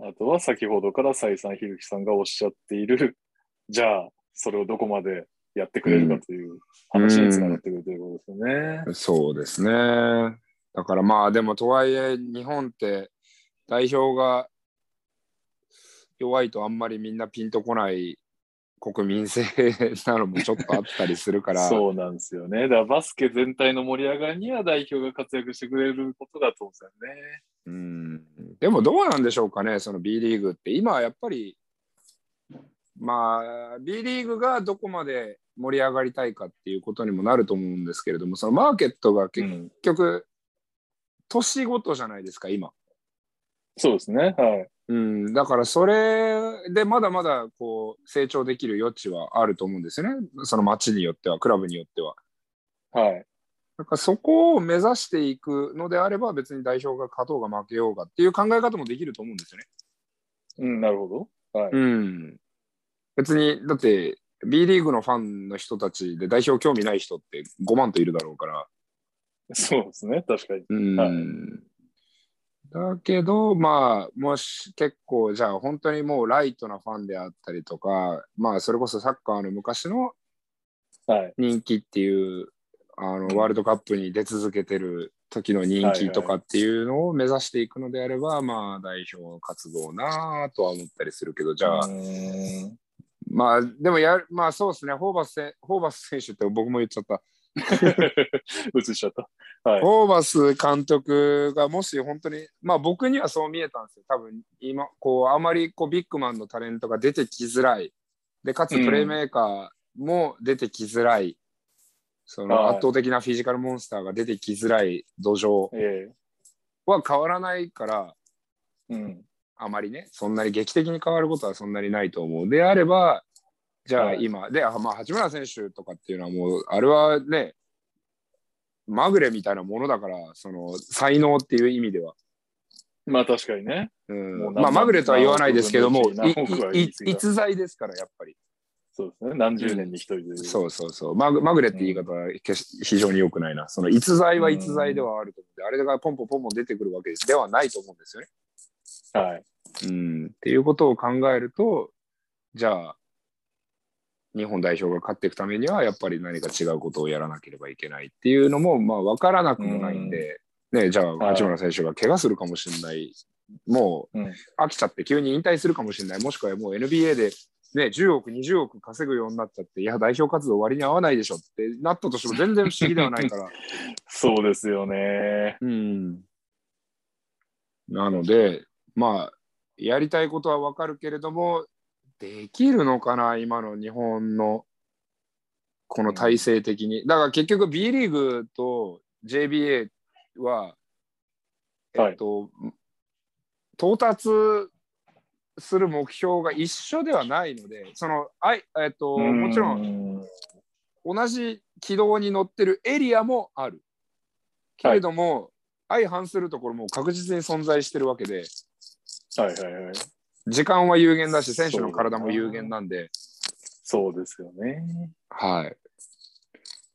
あとは先ほどから再三ひるきさんがおっしゃっている、じゃあ、それをどこまでやってくれるかという話につながってくるということですよね。そうですね。だからまあでもとはいえ日本って代表が弱いとあんまりみんなピンとこない国民性なのもちょっとあったりするから。そうなんですよね。だからバスケ全体の盛り上がりには代表が活躍してくれることだと思うんですよね。うんでもどうなんでしょうかね、その B リーグって。今はやっぱり、まあ、B リーグがどこまで盛り上がりたいかっていうことにもなると思うんですけれども、そのマーケットが結うん、局、年ごとじゃないですか、今。そうですね。はい。うん、だからそれでまだまだこう成長できる余地はあると思うんですよね、その街によっては、クラブによっては。はい。だからそこを目指していくのであれば、別に代表が勝とうが負けようがっていう考え方もできると思うんですよね。うん、なるほど。はい。うん。別に、だって、B リーグのファンの人たちで代表興味ない人って5万といるだろうから。そうですね。確かに。うん。はいだけど、まあ、もし結構、じゃあ本当にもうライトなファンであったりとか、まあ、それこそサッカーの昔のはい。人気っていう、あの、うんワールドカップに出続けてる時の人気とかっていうのを目指していくのであれば、まあ、代表活動なぁとは思ったりするけど、じゃあ、まあ、でもやる、まあそうですね、ホーバスせホーバス選手って僕も言っちゃった。映しちゃった。はい。ホーバス監督がもし本当に、まあ僕にはそう見えたんですよ。多分今、こう、あまりこうビッグマンのタレントが出てきづらい。で、かつプレーメーカーも出てきづらい。そのはい圧倒的なフィジカルモンスターが出てきづらい土壌えは変わらないから、えうん。あまりね、そんなに劇的に変わることはそんなにないと思う。であれば、じゃあはい今、で、あまあ、八村選手とかっていうのはもう、あれはね、まぐれみたいなものだから、その才能っていう意味では。まあ確かにね。うんまあ、まぐれとは言わないですけども、逸材ですから、やっぱり。そうですね。何十年に一人で。そうそうそう。まぐまぐれって言い方は決し非常に良くないな。その逸材は逸材ではあると思うんで、あれがポンポンポンポン出てくるわけではないと思うんですよね。はい。うん、っていうことを考えると、じゃあ、日本代表が勝っていくためには、やっぱり何か違うことをやらなければいけないっていうのも、まあ、分からなくもないんで、ね、じゃあ、はい八村選手が怪我するかもしれない、もううん。飽きちゃって急に引退するかもしれない、もしくはもう NBA で、ね、10億、20億稼ぐようになっちゃって、いや、代表活動割に合わないでしょってなったとしても全然不思議ではないから。そうですよね。うん。なので、まあ、やりたいことはわかるけれども、できるのかな、今の日本のこの体制的に。だから結局 B リーグと JBA は、えっと、到達する目標が一緒ではないので、その、あいえっと、もちろんん。同じ軌道に乗ってるエリアもある。けれども、相反するところも確実に存在してるわけで、はいはいはい。時間は有限だし、選手の体も有限なんで、そうですよね。はい。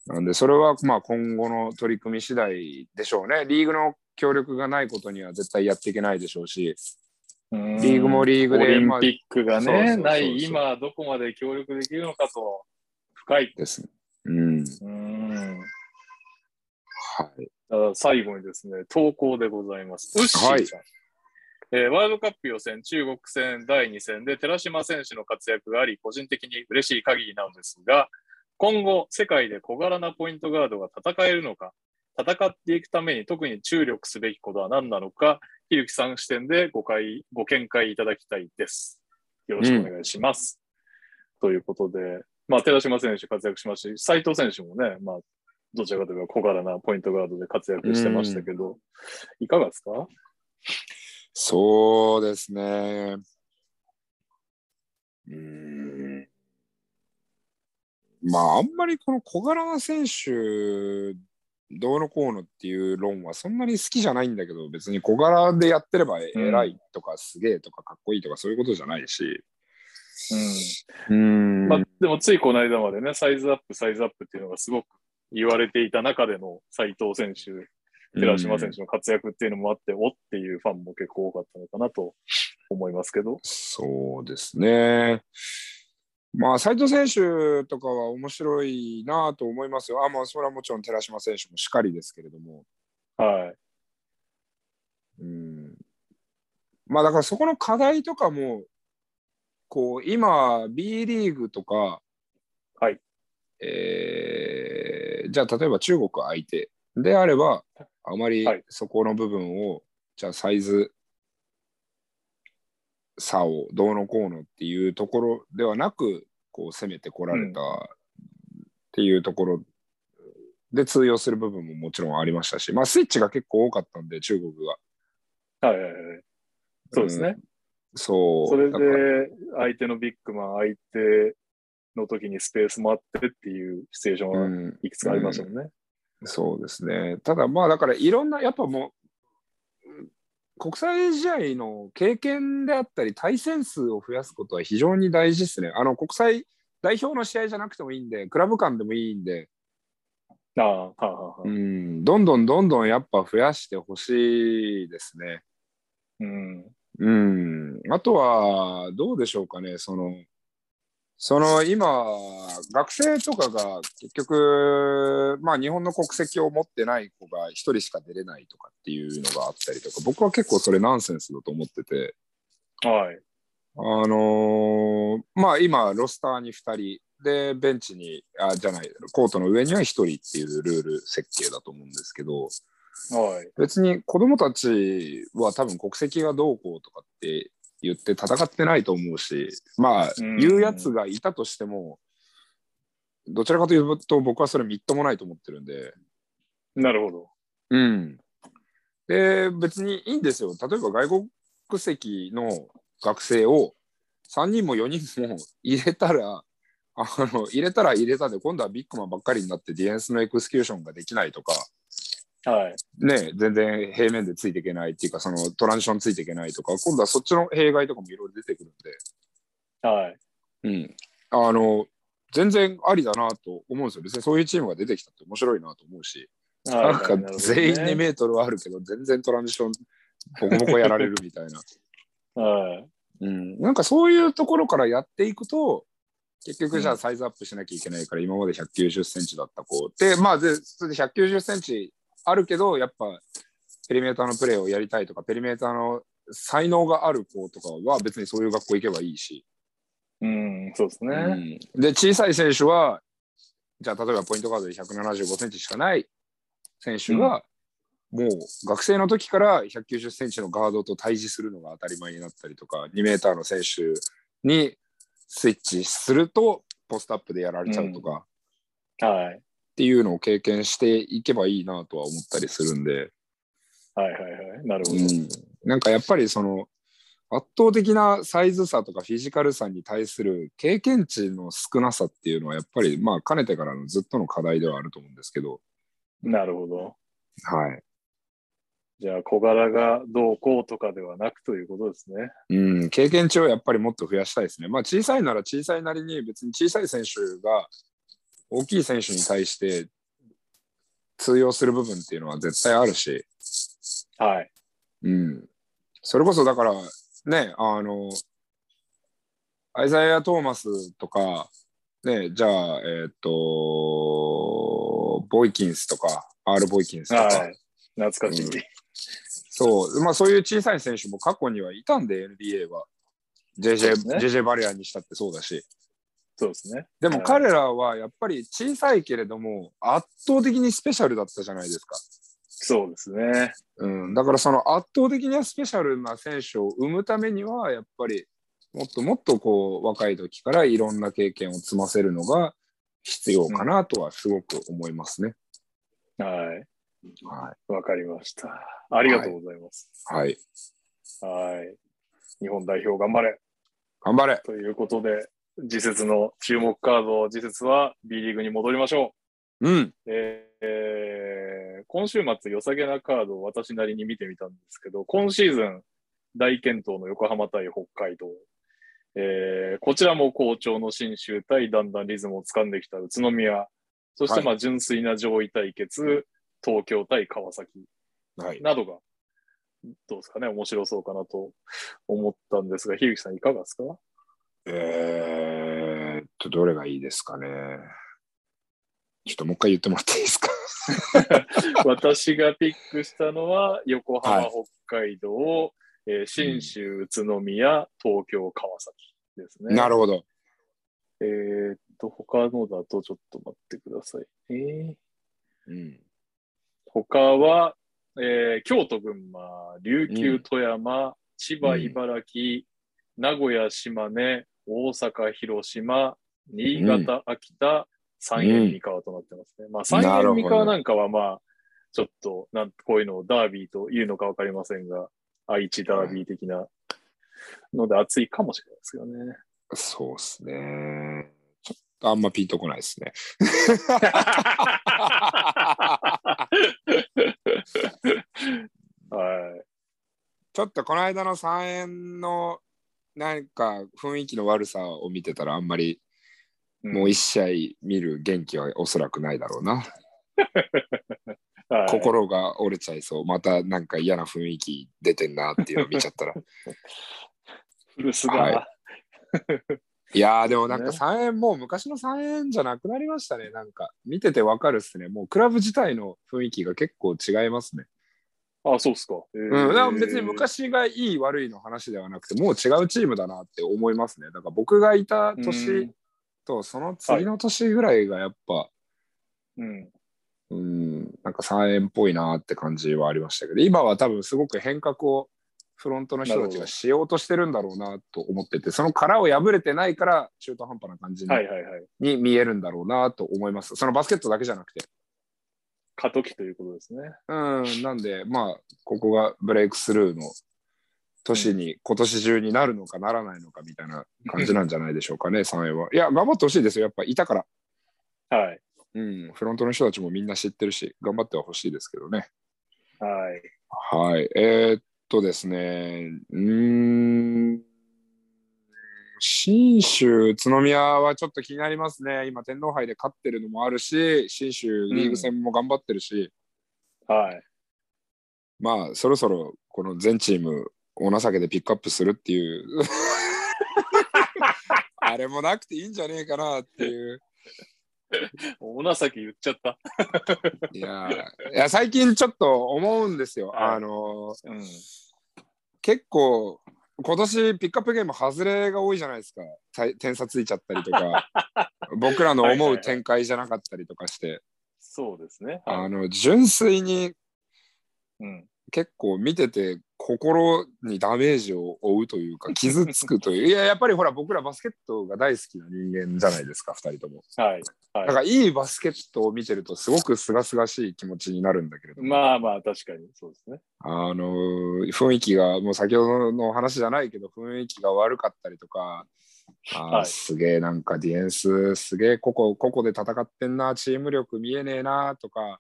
なんで、それはまあ今後の取り組み次第でしょうね。リーグの協力がないことには絶対やっていけないでしょうし、リリーグもリーグでオリンピックがね、ない今、どこまで協力できるのかと、深い。です。うん。うん。はい。あ最後にですね、投稿でございます。ウッシーさん。はいえーワールドカップ予選、中国戦第2戦で寺島選手の活躍があり、個人的に嬉しい限りなのですが、今後、世界で小柄なポイントガードが戦えるのか、戦っていくために特に注力すべきことは何なのか、ひるきさん視点でご回ご見解いただきたいです。よろしくお願いします。ということで、まあ、寺島選手活躍しましたし、斉藤選手もね、まあ、どちらかというと小柄なポイントガードで活躍してましたけど、いかがですか？そうですね。うん。まあ、あんまりこの小柄な選手、どうのこうのっていう論はそんなに好きじゃないんだけど、別に小柄でやってれば偉いとかすげえとかかっこいいとかそういうことじゃないし。うん。うんまあ、でもついこの間までね、サイズアップ、サイズアップっていうのがすごく言われていた中での斉藤選手、寺島選手の活躍っていうのもあって、おっていうファンも結構多かったのかなと思いますけど。そうですね。まあ、斉藤選手とかは面白いなと思いますよ。あまあ、それはもちろん寺島選手もしかりですけれども。はい。うん。まあ、だからそこの課題とかも、こう、今、B リーグとか、はい。えーじゃあ、例えば中国相手であれば、あまりはいそこの部分を、じゃあサイズ差をどうのこうのっていうところではなく、こう攻めてこられたっていうところで通用する部分ももちろんありましたし、まあスイッチが結構多かったんで、中国が。はいはいはい。そうですね。そう。それで、相手のビッグマン、相手の時にスペースもあってっていうシチュエーションはうん、いくつかありましたもんね。そうですね。ただまあだからいろんな、やっぱもう、国際試合の経験であったり、対戦数を増やすことは非常に大事ですね。あの国際代表の試合じゃなくてもいいんで、クラブ間でもいいんで、ああ、はあ、はあはうあ。ん、どんどんどんどんやっぱ増やしてほしいですね。うん。うん、あとは、どうでしょうかね、その、その今、学生とかが結局、まあ日本の国籍を持ってない子が一人しか出れないとかっていうのがあったりとか、僕は結構それナンセンスだと思ってて、はい。あのーまあ今、ロスターに2人、で、ベンチに、あ、じゃない、コートの上には1人っていうルール設計だと思うんですけど、はい。別に子供たちは多分国籍がどうこうとかって言って戦ってないと思うし、まあ、うん言うやつがいたとしても、どちらかというと僕はそれみっともないと思ってるんで、なるほど。うん。で、別にいいんですよ。例えば外国籍の学生を3人も4人も入れたら、あの入れたら入れたで、今度はビッグマンばっかりになってディフェンスのエクスキューションができないとか、はい。ね、全然平面でついていけないっていうか、そのトランジションついていけないとか、今度はそっちの弊害とかもいろいろ出てくるんはい。で、うん。あの、全然ありだなと思うんですよ。別にそういうチームが出てきたって面白いなと思うし、はいなんか全員2メートルはあるけど、全然トランジションボコボコやられるみたいな。はい。うん。なんかそういうところからやっていくと、結局じゃうんあサイズアップしなきゃいけないから、今まで190センチだった子で、まあで190センチあるけど、やっぱペリメーターのプレーをやりたいとか、ペリメーターの才能がある子とかは別にそういう学校行けばいいし、うん、そうですね。うん。で、小さい選手は、じゃあ例えばポイントガードで175センチしかない選手が、もう学生の時から190センチのガードと対峙するのが当たり前になったりとか、2メーターの選手にスイッチするとポストアップでやられちゃうとか、っはい。ていうのを経験していけばいいなとは思ったりするんで、はいはいはい。なるほど。うん、なんかやっぱりその圧倒的なサイズ差とかフィジカル差に対する経験値の少なさっていうのはやっぱりまあかねてからのずっとの課題ではあると思うんですけど、なるほど。はい。じゃあ、小柄がどうこうとかではなくということですね。うん、経験値をやっぱりもっと増やしたいですね。まあ小さいなら小さいなりに別に小さい選手が大きい選手に対して通用する部分っていうのは絶対あるし、はい。うん。それこそだからね、あの、アイザイア・トーマスとか、ね、じゃあ、えっ、と、ボイキンスとか、R ボイキンスとか、はい。懐かしい。うんそう、まあそういう小さい選手も過去にはいたんで、NBA は。JJ, ね JJ バレアにしたってそうだし。そうですね。でもはい彼らはやっぱり小さいけれども、圧倒的にスペシャルだったじゃないですか。そうですね。うん、だからその圧倒的にスペシャルな選手を生むためには、やっぱりもっともっとこう若い時からいろんな経験を積ませるのが必要かなとはすごく思いますね。はい。はい。わかりました。ありがとうございます。はい。はい。日本代表頑張れ。頑張れ。ということで、次節の注目カード、次節は B リーグに戻りましょうん。う。えーえー今週末、良さげなカードを私なりに見てみたんですけど、今シーズン大健闘の横浜対北海道。えーこちらも好調の新州対だんだんリズムを掴んできた宇都宮。そして、はいまあ、純粋な上位対決、東京対川崎。はい。などが、どうですかね、面白そうかなと思ったんですが、ひゆきさんいかがですか？えーっと、どれがいいですかね。ちょっともう一回言ってもらっていいですか？私がピックしたのは、横浜、はい北海道、えー信州、宇都宮、東京、川崎ですね。なるほど。えーっと、他のだとちょっと待ってください。えーうん。他は、えー京都、群馬、琉球うん、富山、千葉、うん茨城、名古屋、島根、大阪、広島、新潟、秋田、三重、三河となってますね。まあ、三重、なるほど三河なんかはまあ、ちょっと、なんこういうのをダービーというのかわかりませんが、愛知ダービー的なので熱いかもしれないですけどね。そうですね。ちょっとあんまピンとこないですね。はい。ちょっとこの間の3円のなんか雰囲気の悪さを見てたらあんまりもう一試合見る元気はおそらくないだろうな。はい、心が折れちゃいそう。またなんか嫌な雰囲気出てんなっていうのを見ちゃったら。古巣が、はい いやーでもなんかね3円もう昔の3円じゃなくなりましたね。なんか見ててわかるっすね。もうクラブ自体の雰囲気が結構違いますね。あ、そうっすか。えうん、だから別に昔がいい悪いの話ではなくてもう違うチームだなって思いますね。だから僕がいたう年んとその次の年ぐらいがやっぱ、うん。うん、なんか3円っぽいなって感じはありましたけど今は多分すごく変革をフロントの人たちがしようとしてるんだろうなと思っててその殻を破れてないから中途半端な感じ。に見えるんだろうなと思いますそのバスケットだけじゃなくて過渡期ということですね。うんなんでまあここがブレイクスルーの年に、今年中になるのかならないのかみたいな感じなんじゃないでしょうかね3円は。いや頑張ってほしいですよ。やっぱいたから。はい。うん。フロントの人たちもみんな知ってるし頑張ってはほしいですけどね。はい。はい。えーっとですね、うーん、信州、宇都宮はちょっと気になりますね。今、天皇杯で勝ってるのもあるし、信州リーグ戦も頑張ってるし、はい。まあ、そろそろこの全チーム、お情けでピックアップするっていう、あれもなくていいんじゃねえかなっていう。お情け言っちゃった。いやー、いや最近ちょっと思うんですよ。はいあのうん。結構今年ピックアップゲーム外れが多いじゃないですかた点差ついちゃったりとか 僕らの思う展開じゃなかったりとかしてそうですね。あはい。の純粋にうん。結構見てて心にダメージを負うというか 傷つくといういややっぱりほら僕らバスケットが大好きな人間じゃないですか2人ともはい。だからいいバスケットを見てるとすごく清々しい気持ちになるんだけれども、まあまあ、確かにそうですね。あの雰囲気がもう先ほどの話じゃないけど雰囲気が悪かったりとかあー、はいすげえなんかディフェンスすげえここここで戦ってんなチーム力見えねえなとか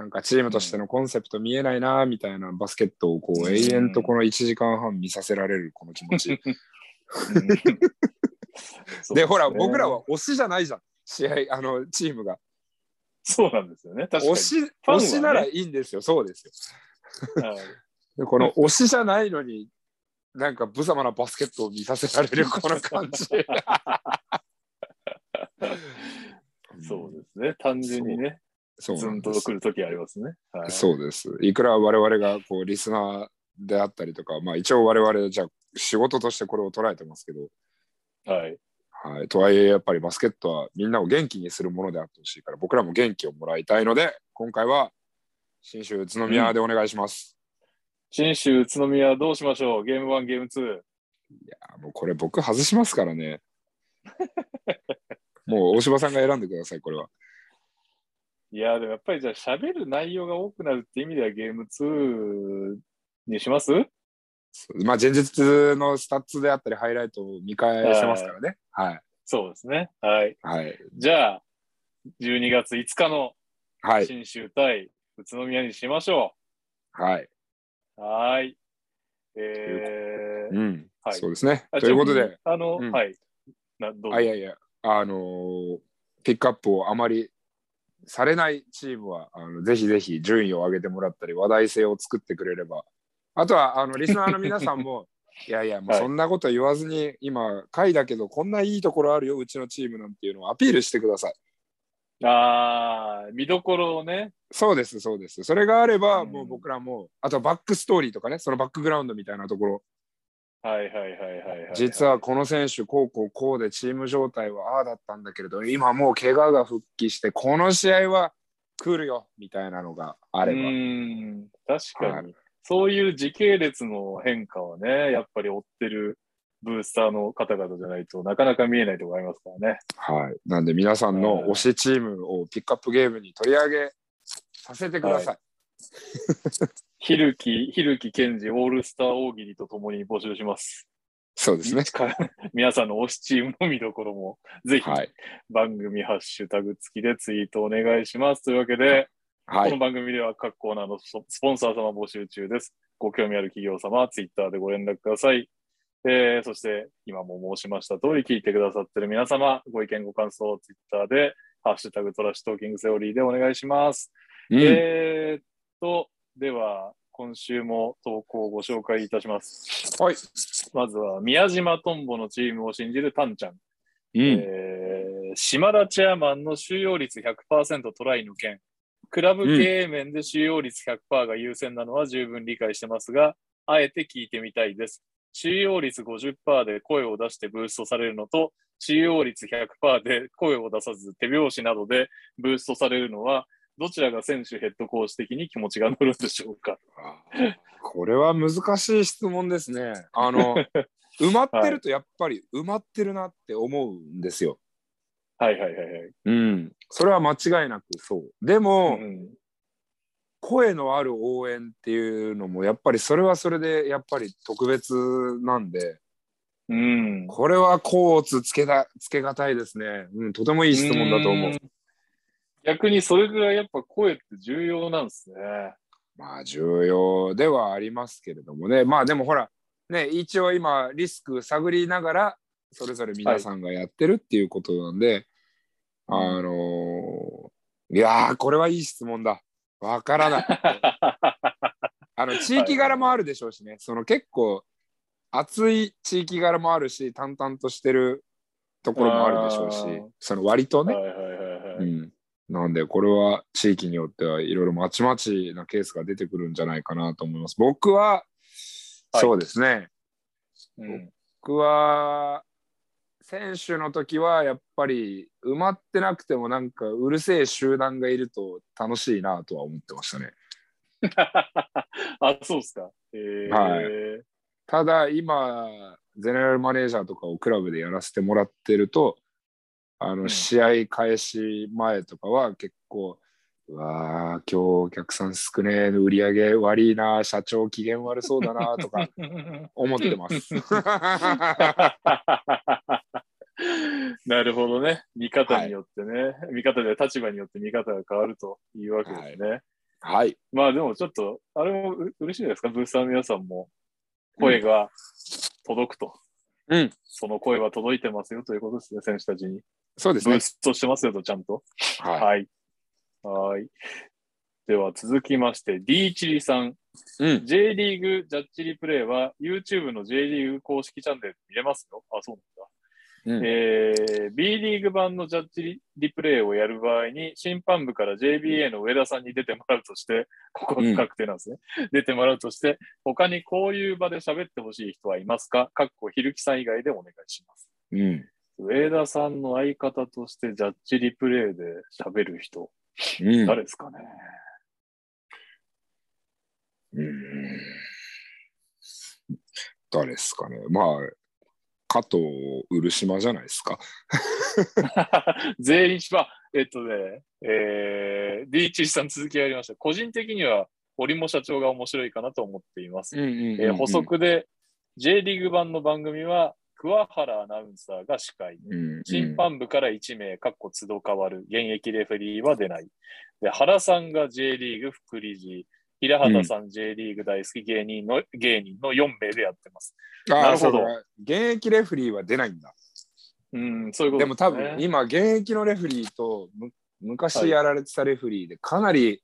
なんかチームとしてのコンセプト見えないなみたいなバスケットをこう永遠とこの1時間半見させられるこの気持ち。うん。でほら僕らは推しじゃないじゃん。試合あのチームが。そうなんですよね。確かに。推しね。推しならいいんですよ。そうですよ。はい。でこの推しじゃないのに、なんか無様なバスケットを見させられる この感じ。そうですね。単純にね。そうズンとるときありますね。はい、そうです。いくら我々がこうリスナーであったりとか、まあ一応我々じゃあ仕事としてこれを捉えてますけど、はい。はい。とはいえやっぱりバスケットはみんなを元気にするものであってほしいから、僕らも元気をもらいたいので、今回は新州宇都宮でお願いします。新州宇都宮どうしましょう？ゲーム1、ゲーム2。いやもうこれ僕外しますからね。もう大柴さんが選んでください、これは。いや、でもやっぱりじゃあ喋る内容が多くなるって意味ではゲーム2にします？まあ前日のスタッツであったりハイライトを見返せますからね。はい。そうですね。はい。はい。じゃあ、12月5日のはい。信州対宇都宮にしましょはい。う。はーい。えー、うん。はいそうですね。あということであの、うんはい。などういやいや、あのーピックアップをあまりされないチームは、あのぜひぜひ順位を上げてもらったり、話題性を作ってくれれば。あとは、あのリスナーの皆さんも、いやいや、もうはいそんなこと言わずに、今、回だけど、こんないいところあるよ、うちのチームなんていうのをアピールしてください。あー見どころをね。そうです、そうです。それがあれば、うんもう僕らも、あとはバックストーリーとかね、そのバックグラウンドみたいなところ、はいはいはいはいはい。実はこの選手、こうこうこうでチーム状態はああだったんだけれど、今もう怪我が復帰して、この試合は来るよみたいなのがあれば。うーん、確かに、はそういう時系列の変化はね、やっぱり追ってるブースターの方々じゃないとなかなか見えないところありますからね。はい。なんで皆さんの推しチームをピックアップゲームに取り上げさせてください。ひるき、ひるきけんじ、オールスター大喜利とともに募集します。そうですね。か 皆さんの推しチームの見どころも、ぜひはい。番組ハッシュタグ付きでツイートお願いします。というわけで、はい。この番組では各コーナーのススポンサー様募集中です。ご興味ある企業様はツイッターでご連絡ください。えーそして、今も申しました通り聞いてくださってる皆様、ご意見ご感想をツイッターで、ハッシュタグトラッシュトーキングセオリーでお願いします。うんえーっと、では、今週も投稿をご紹介いたします。はい。まずは、宮島トンボのチームを信じるタンちゃん。うん。えー島田チェアマンの収容率100%トライの件。クラブ経営面で収容率100%が優先なのは十分理解してますが、あえて聞いてみたいです。収容率50%で声を出してブーストされるのと、収容率100%で声を出さず手拍子などでブーストされるのは、どちらが選手ヘッドコーチ的に気持ちが乗るんでしょうか。これは難しい質問ですね。あの、埋まってるとやっぱり埋まってるなって思うんですよ。はいはいはいはい。うん。それは間違いなくそう。でも、うん声のある応援っていうのもやっぱりそれはそれでやっぱり特別なんでうん。これはコーツつけたつけがたいですね、うん、とてもいい質問だと思ううん逆にそれぐらいやっぱ声って重要なんですね。まあ重要ではありますけれどもね。まあでもほらね一応今リスク探りながらそれぞれ皆さんがやってるっていうことなんで、はいあのーいやーこれはいい質問だ。わからない。あの地域柄もあるでしょうしね、その結構熱い地域柄もあるし、淡々としてるところもあるでしょうしその割とね、はいはいはいはい。うん。なんで、これは地域によってはいろいろまちまちなケースが出てくるんじゃないかなと思います。僕は、はいそうですね、うん僕は、選手の時はやっぱり埋まってなくてもなんかうるせえ集団がいると楽しいなとは思ってましたね。あ、そうっすか。えー、はただ今ゼネラルマネージャーとかをクラブでやらせてもらってるとあのん試合開始前とかは結構、うわー今日お客さん少ねえ売り上げ悪いな社長機嫌悪そうだなとか 思ってます。なるほどね。見方によってね、見方で立場によって見方が変わるというわけですね。はい。まあでもちょっと、あれもう嬉しいですか、ブースターの皆さんも声が届くと。うん。その声は届いてますよということですね、選手たちに。そうですねブー。ストしてますよと、ちゃんと。ははい。はい。では続きまして、D チリさん。い。うん。J リーグジャッジリプレイは YouTube の J リーグ公式チャンネルで見れますよ。あ、そうなんだ。うんえー B リーグ版のジャッジリリプレイをやる場合に、審判部から JBA の上田さんに出てもらうとして、ここうん確定なんですね。出てもらうとして、他にこういう場で喋ってほしい人はいますか？かっこひるきさん以外でお願いします。うん。上田さんの相方としてジャッジリプレイで喋る人、うん。誰ですかね？うん誰ですかね？まあ、加藤漆島じゃないですか？全員し、まあ、えっとね、えー、D チさん続きありました。個人的には、堀も社長が面白いかなと思っています。補足で、J リーグ版の番組は、桑原アナウンサーが司会。うん審判部から1名、かっこ都度変わる、現役レフェリーは出ない。で、原さんが J リーグ副理事、平畑さん、J リーグ大好き芸人の芸人の4名でやってます。なるほど現役レフェリーは出ないんだ。うん、そういうことでも多すね分今、現役のレフェリーとむ昔やられてたレフェリーでかなり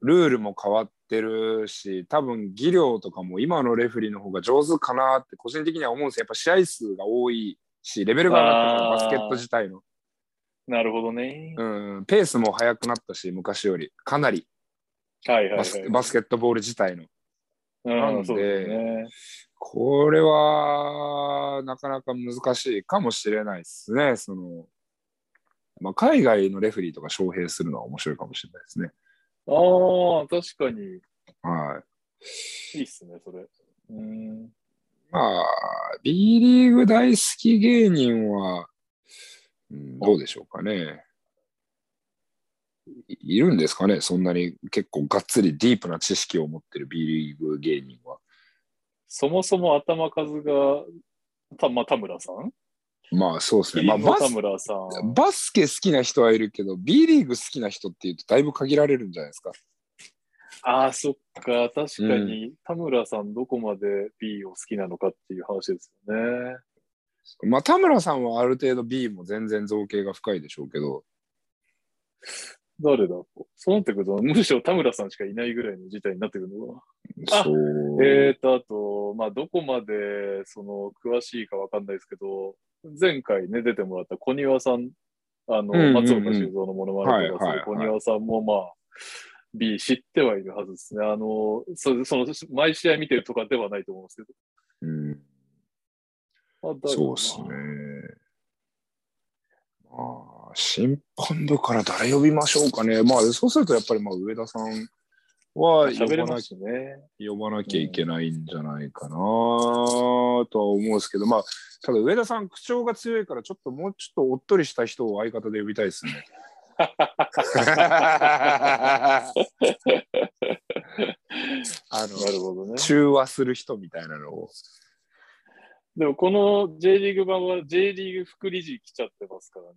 ルールも変わってるし、多分技量とかも今のレフェリーの方が上手かなって個人的には思うんですよ。やっぱ試合数が多いし、レベルが上がったからあーバスケット自体の。なるほどね。うん、ペースも速くなったし、昔より。かなりはいはいはいバス,、。ケットボール自体の。うん、なんでですね。これはなかなか難しいかもしれないですね。そのまあ、海外のレフェリーとか招聘するのは面白いかもしれないですね。ああ、確かに。はい。いいっすね、それ。うん。まあ、B リーグ大好き芸人は、うん、どうでしょうかね。いいるんですかねそんなに結構がっつりディープな知識を持ってる B リーグ芸人は。そもそも頭数が、たまあ、田村さんまあそうですね。まあバス村さん。バスケ好きな人はいるけど、B リーグ好きな人っていうとだいぶ限られるんじゃないですか。ああ、そっか。確かに、田村さんどこまで B を好きなのかっていう話ですよね。まあ田村さんはある程度 B も全然造形が深いでしょうけど、誰だそうなってくると、むしろ田村さんしかいないぐらいの事態になってくるのかあそう。な。えーと、あと、まあ、どこまで、その、詳しいかわかんないですけど、前回ね、出てもらった小庭さん、あの、うんうんうん松岡修造のものまねとかす小庭さんも、まあ、B 知ってはいるはずですね。あの、そその、毎試合見てるとかではないと思うんですけうん、ど。あそうですね。まあ、審判部から誰呼びましょうかね。まあ、そうするとやっぱりまあ上田さんは呼ばなますしね。呼ばなきゃいけないんじゃないかなとは思うんですけど、まあ、ただ上田さん口調が強いからちょっともうちょっとおっとりした人を相方で呼びたいですね。あのなるほどね。中和する人みたいなのを。でも、この J リーグ版は J リーグ副理事来ちゃってますからね。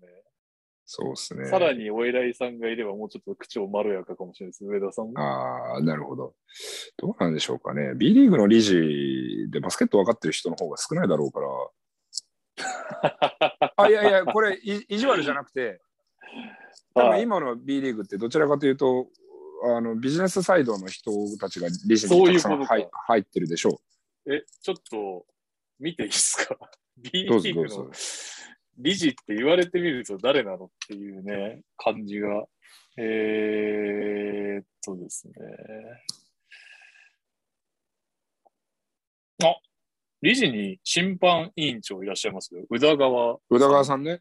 そうですね。さらにお偉いさんがいればもうちょっと口調まろやかかもしれないです。上田さんも。ああ、なるほど。どうなんでしょうかね。B リーグの理事でバスケット分かってる人の方が少ないだろうから。あ、いやいや、これい意地悪じゃなくて、多はい分今の B リーグってどちらかというと、あのビジネスサイドの人たちが理事にたくさん入入ってるでしょえ、ちょっと見ていいですか ?B リう。どうぞどうぞーグの。理事って言われてみると誰なのっていうね、感じが。えーっとですね。あ理事に審判委員長いらっしゃいますよ。宇田川。宇田川さんね。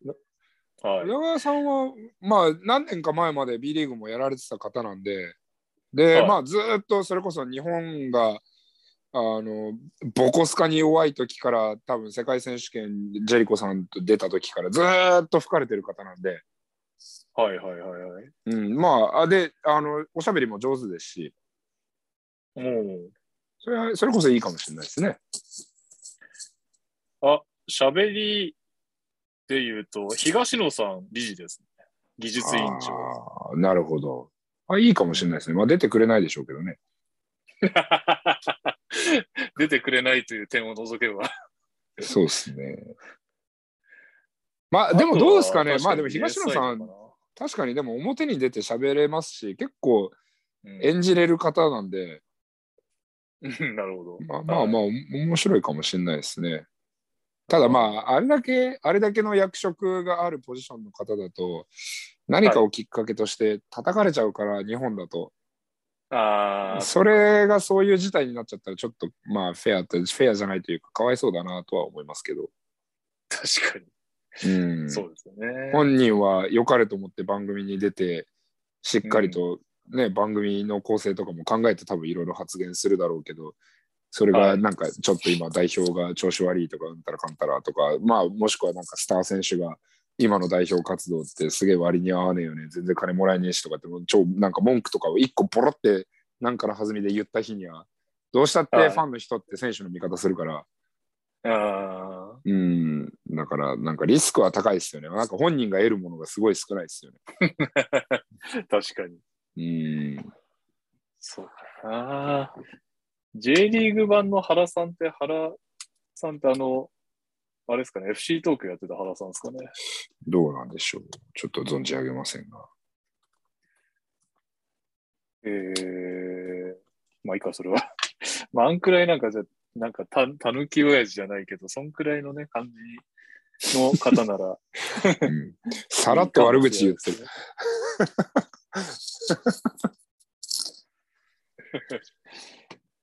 はい宇田川さんは、まあ、何年か前まで B リーグもやられてた方なんで、で、はいまあ、ずーっとそれこそ日本が、あの、ボコスカに弱い時から、多分世界選手権、ジェリコさんと出た時から、ずーっと吹かれてる方なんで、はいはいはいはい。うん、まあ、あで、あの、おしゃべりも上手ですし、もう、それはそれこそいいかもしれないですね。あ、喋りで言うと、東野さん理事ですね。技術委員長。なるほど。あ、いいかもしれないですね。まあ、出てくれないでしょうけどね。出てくれないという点を除けば。そうですね。まあ、でもどうですかね。まあ、でも東野さん、確かにでも表に出て喋れますし、結構うん演じれる方なんで、うんなるほど。まあまあまあ、面白いかもしれないですね。ただまあ、あれだけ、あれだけの役職があるポジションの方だと、何かをきっかけとして叩かれちゃうから、日本だと。ああ、それがそういう事態になっちゃったら、ちょっとまあ、フェアって、フェアじゃないというか、かわいそうだなとは思いますけど。確かに。うん。そうですよね。本人は良かれと思って番組に出て、しっかりとね、番組の構成とかも考えて多分いろいろ発言するだろうけど、それはいがなんかちょっと今代表が調子悪いとかうんたらかんたらとか、まあもしくはなんかスター選手が今の代表活動ってすげえ割に合わねえよね、全然金もらえねえしとかって、超なんか文句とかを一個ポロってなんかの弾みで言った日には、どうしたってはいファンの人って選手の味方するから、あうん、だからなんかリスクは高いですよね。なんか本人が得るものがすごい少ないですよね。あ、確かに。うん。そうだな。J リーグ版の原さんって、原さんってあの、あれですかね、FC トークやってた原さんですかね。どうなんでしょう。ちょっと存じ上げませんが。えー、まあいいか、それは。まあ、あんくらいなんかじゃ、なんかた、たぬき親父じゃないけど、そんくらいのね、感じの方なら。うん、さらっと悪口言ってる。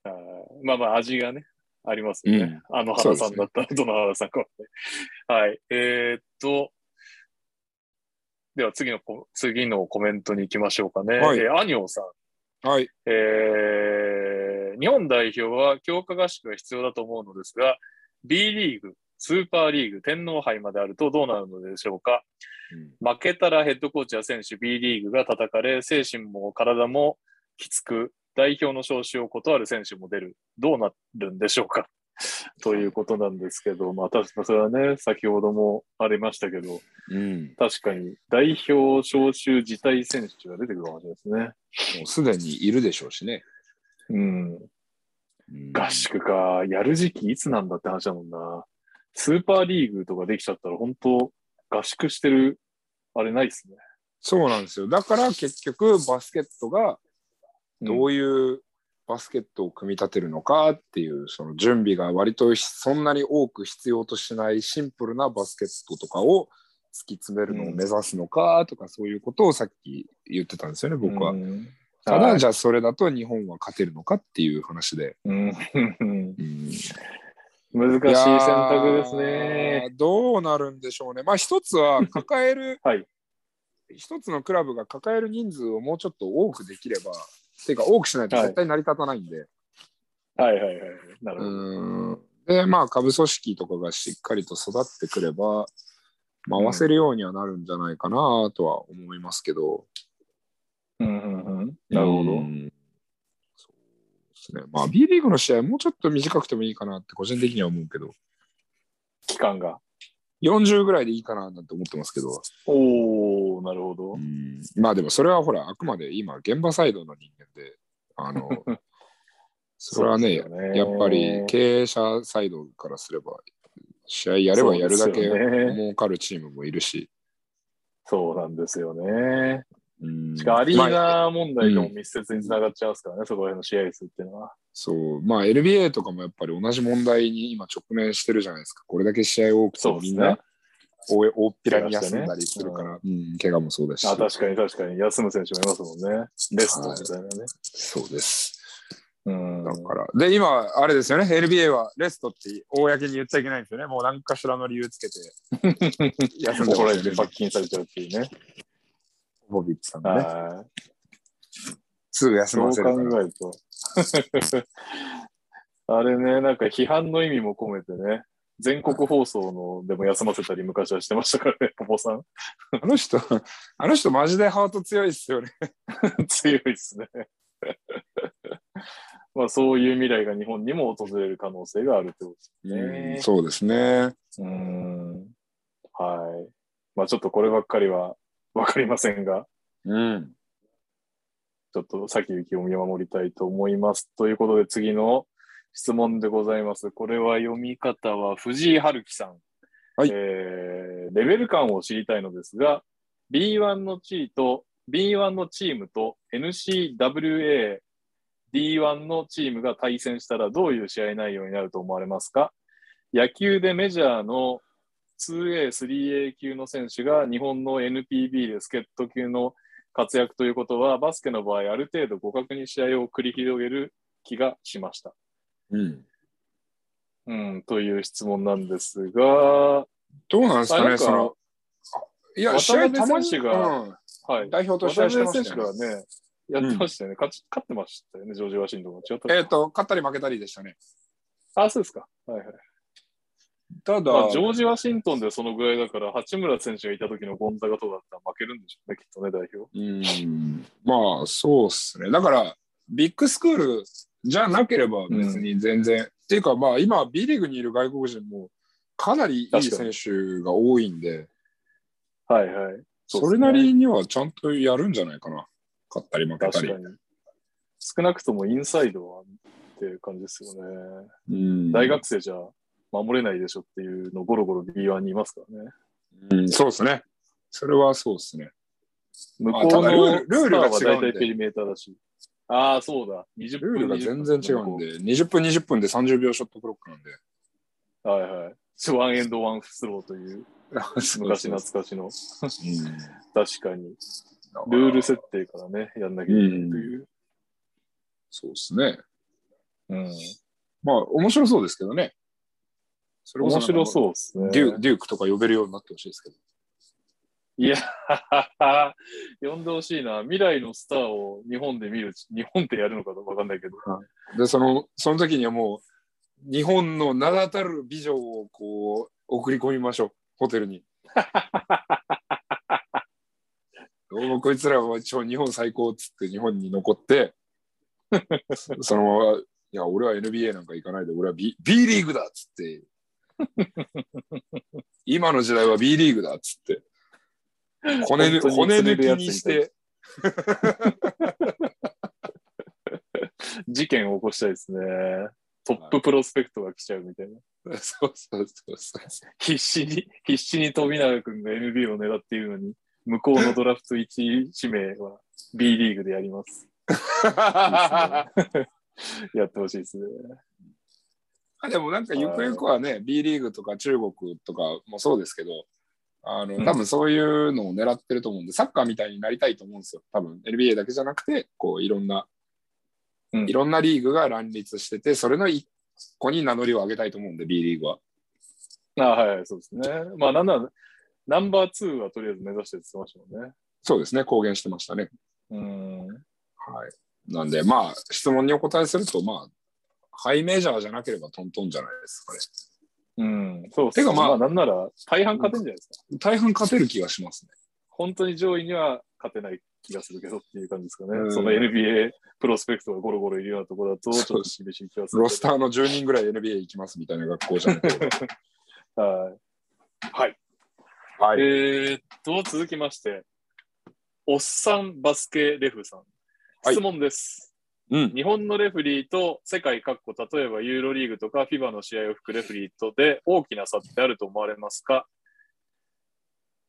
あー まあまあ、味がね、ありますよね。あの原さんだったら、どの原さんかはね。はい。えーっと、では次のコ、次のコメントに行きましょうかね。はいえーアニョンさん。はい。えー日本代表は強化合宿が必要だと思うのですが、B リーグ、スーパーリーグ、天皇杯まであるとどうなるのでしょうか。負けたらヘッドコーチや選手 B リーグが叩かれ、精神も体もきつく、代表の招集を断る選手も出る。どうなるんでしょうか？ということなんですけど、まあ確かそれはね、先ほどもありましたけど、うん。確かに代表招集辞退選手が出てくるかもしれないですね。もうすでにいるでしょうしね。うん。うん合宿か、やる時期いつなんだって話だもんな。スーパーリーグとかできちゃったら、本当合宿してる、あれないっすね。そうなんですよ。だから結局バスケットがどういうバスケットを組み立てるのかっていう、その準備が割とそんなに多く必要としないシンプルなバスケットとかを突き詰めるのを目指すのかとか、そういうことをさっき言ってたんですよね、僕は。うんただ、はいじゃあそれだと日本は勝てるのかっていう話で。難しい選択ですね。どうなるんでしょうね。まあ一つは抱える、はい一つのクラブが抱える人数をもうちょっと多くできれば、っていうか多くしないと絶対成り立たないんで。はいはいはい。なるほど。うんで、まあ株組織とかがしっかりと育ってくれば、回せるようにはなるんじゃないかなとは思いますけど。うんうんうん。なるほど。うんそうですね。まあ B リーグの試合もうちょっと短くてもいいかなって個人的には思うけど、期間が。40ぐらいでいいかななんて思ってますけど。おー、なるほどう。んまあでもそれはほら、あくまで今、現場サイドの人間で、あの、それはねねやっぱり経営者サイドからすれば、試合やればやるだけ儲かるチームもいるし、そうなんですよね。うんしかもアリーまあナ問題とも密接につながっちゃいますからね、そこら辺の試合数っていうのは。そう、まあ NBA とかもやっぱり同じ問題に今直面してるじゃないですか。これだけ試合多くてみんな大大っぴらに休んだりするから、うん、怪我もそうだし。あ、確かに確かに。休む選手もいますもんね。レストみたいなね。そうです。うん。だから。で、今、あれですよね、NBA はレストって公に言っちゃいけないんですよね。もう何かしらの理由つけて 休んで怒られて。罰金されちゃうっていうね。ボビッチさんがね。はい。すぐ休そう考ませるから。えると。あれね、なんか批判の意味も込めてね、全国放送のでも休ませたり昔はしてましたからね、ポポさん。あの人、あの人マジでハート強いっすよね。強いですね。まあそういう未来が日本にも訪れる可能性があるってことですね。そうですね。うん。はい。まあちょっとこればっかりはわかりませんが、うん。ちょっと先行きを見守りたいと思います。ということで次の質問でございます。これは読み方は藤井春樹さん。はいえーレベル感を知りたいのですが、B1 の地位と B1 のチームと NCWA D1 のチームが対戦したらどういう試合内容になると思われますか？野球でメジャーの 2A、3A 級の選手が日本の NPB で助っ人級の活躍ということは、バスケの場合、ある程度互角に試合を繰り広げる気がしました。うん。うん、という質問なんですが、どうなんですかね、その。いや、試合たまに選手がうんはい。代表と試合してま選手したよね。がね、やってましたよね。勝ち勝ってましたよね、ジョージ・ワシントンが。違ったえっ、と、勝ったり負けたりでしたね。あ、そうですか。はいはい。ただ、まあ、ジョージ・ワシントンでそのぐらいだから、八村選手がいた時のゴンザガとかだったら負けるんでしょうね、きっとね、代表。うん、まあ、そうっすね。だから、ビッグスクールじゃなければ別に全然。っていうか、まあ、今、B リーグにいる外国人もかなりいい選手が多いんで、はいはい。それなりにはちゃんとやるんじゃないかな。勝ったり負けたり確か。に。少なくともインサイドはっていう感じですよね。うん大学生じゃ守れないでしょっていうのゴロゴロ B1 にいますからね。うん、そうですね。それはそうですね。向こうのルルールが大体ペリメーターだし。ああ、そうだ。20分ルールが全然違うんで、20分、20分で30秒ショットクロックなんで。はいはい。ワンエンドワンスローという 昔懐かしの。うん確かに。ルール設定からね、やんなきゃいけないという。そうですね。うん。まあ、面白そうですけどね。それ面白そうですね。デュデュークとか呼べるようになってほしいですけど。いや、呼んでほしいな。未来のスターを日本で見る、日本でやるのかわかんないけど。で、その、その時にはもう、日本の名だたる美女をこう、送り込みましょう。ホテルに。どうもこいつらは一応日本最高っつって日本に残って、そ そのまま、いや、俺は NBA なんか行かないで、俺は B, B リーグだっつって、今の時代は B リーグだっつって、骨骨抜きにして、事件を起こしたいですね。トッププロスペクトが来ちゃうみたいな。そうそうそうそう。必死に、必死に富永君が NBA を狙っているのに、向こうのドラフト1位指名は B リーグでやります。やってほしいですね。あでもなんかゆくゆくはね、B リーグとか中国とかもそうですけど、あのうん多分そういうのを狙ってると思うんで、サッカーみたいになりたいと思うんですよ。多分 NBA だけじゃなくて、こういろんな、うんいろんなリーグが乱立してて、それの一個に名乗りを上げたいと思うんで、B リーグは。あはい、そうですね。まあ、なんなら、ナンバー2はとりあえず目指してって言ってましたもんね。そうですね、公言してましたね。うん。はい。なんで、まあ、質問にお答えすると、まあ、ハイメジャーじゃなければトントンじゃないですかね。うん、そう。てかまあなんなら、大半勝てんじゃないですか。大半勝てる気がしますね。本当に上位には勝てない気がするけどっていう感じですかね。うんその NBA プロスペクトがゴロゴロいるようなところだと、ちょっと厳しい気がする。ロスターの10人ぐらい NBA 行きますみたいな学校じゃなくて。はい。はい。はい。えーっと、続きまして、おっさんバスケレフさん。はい質問です。うん。日本のレフリーと世界各国、例えばユーロリーグとか FIBA の試合を吹くレフリーとで大きな差ってあると思われますか？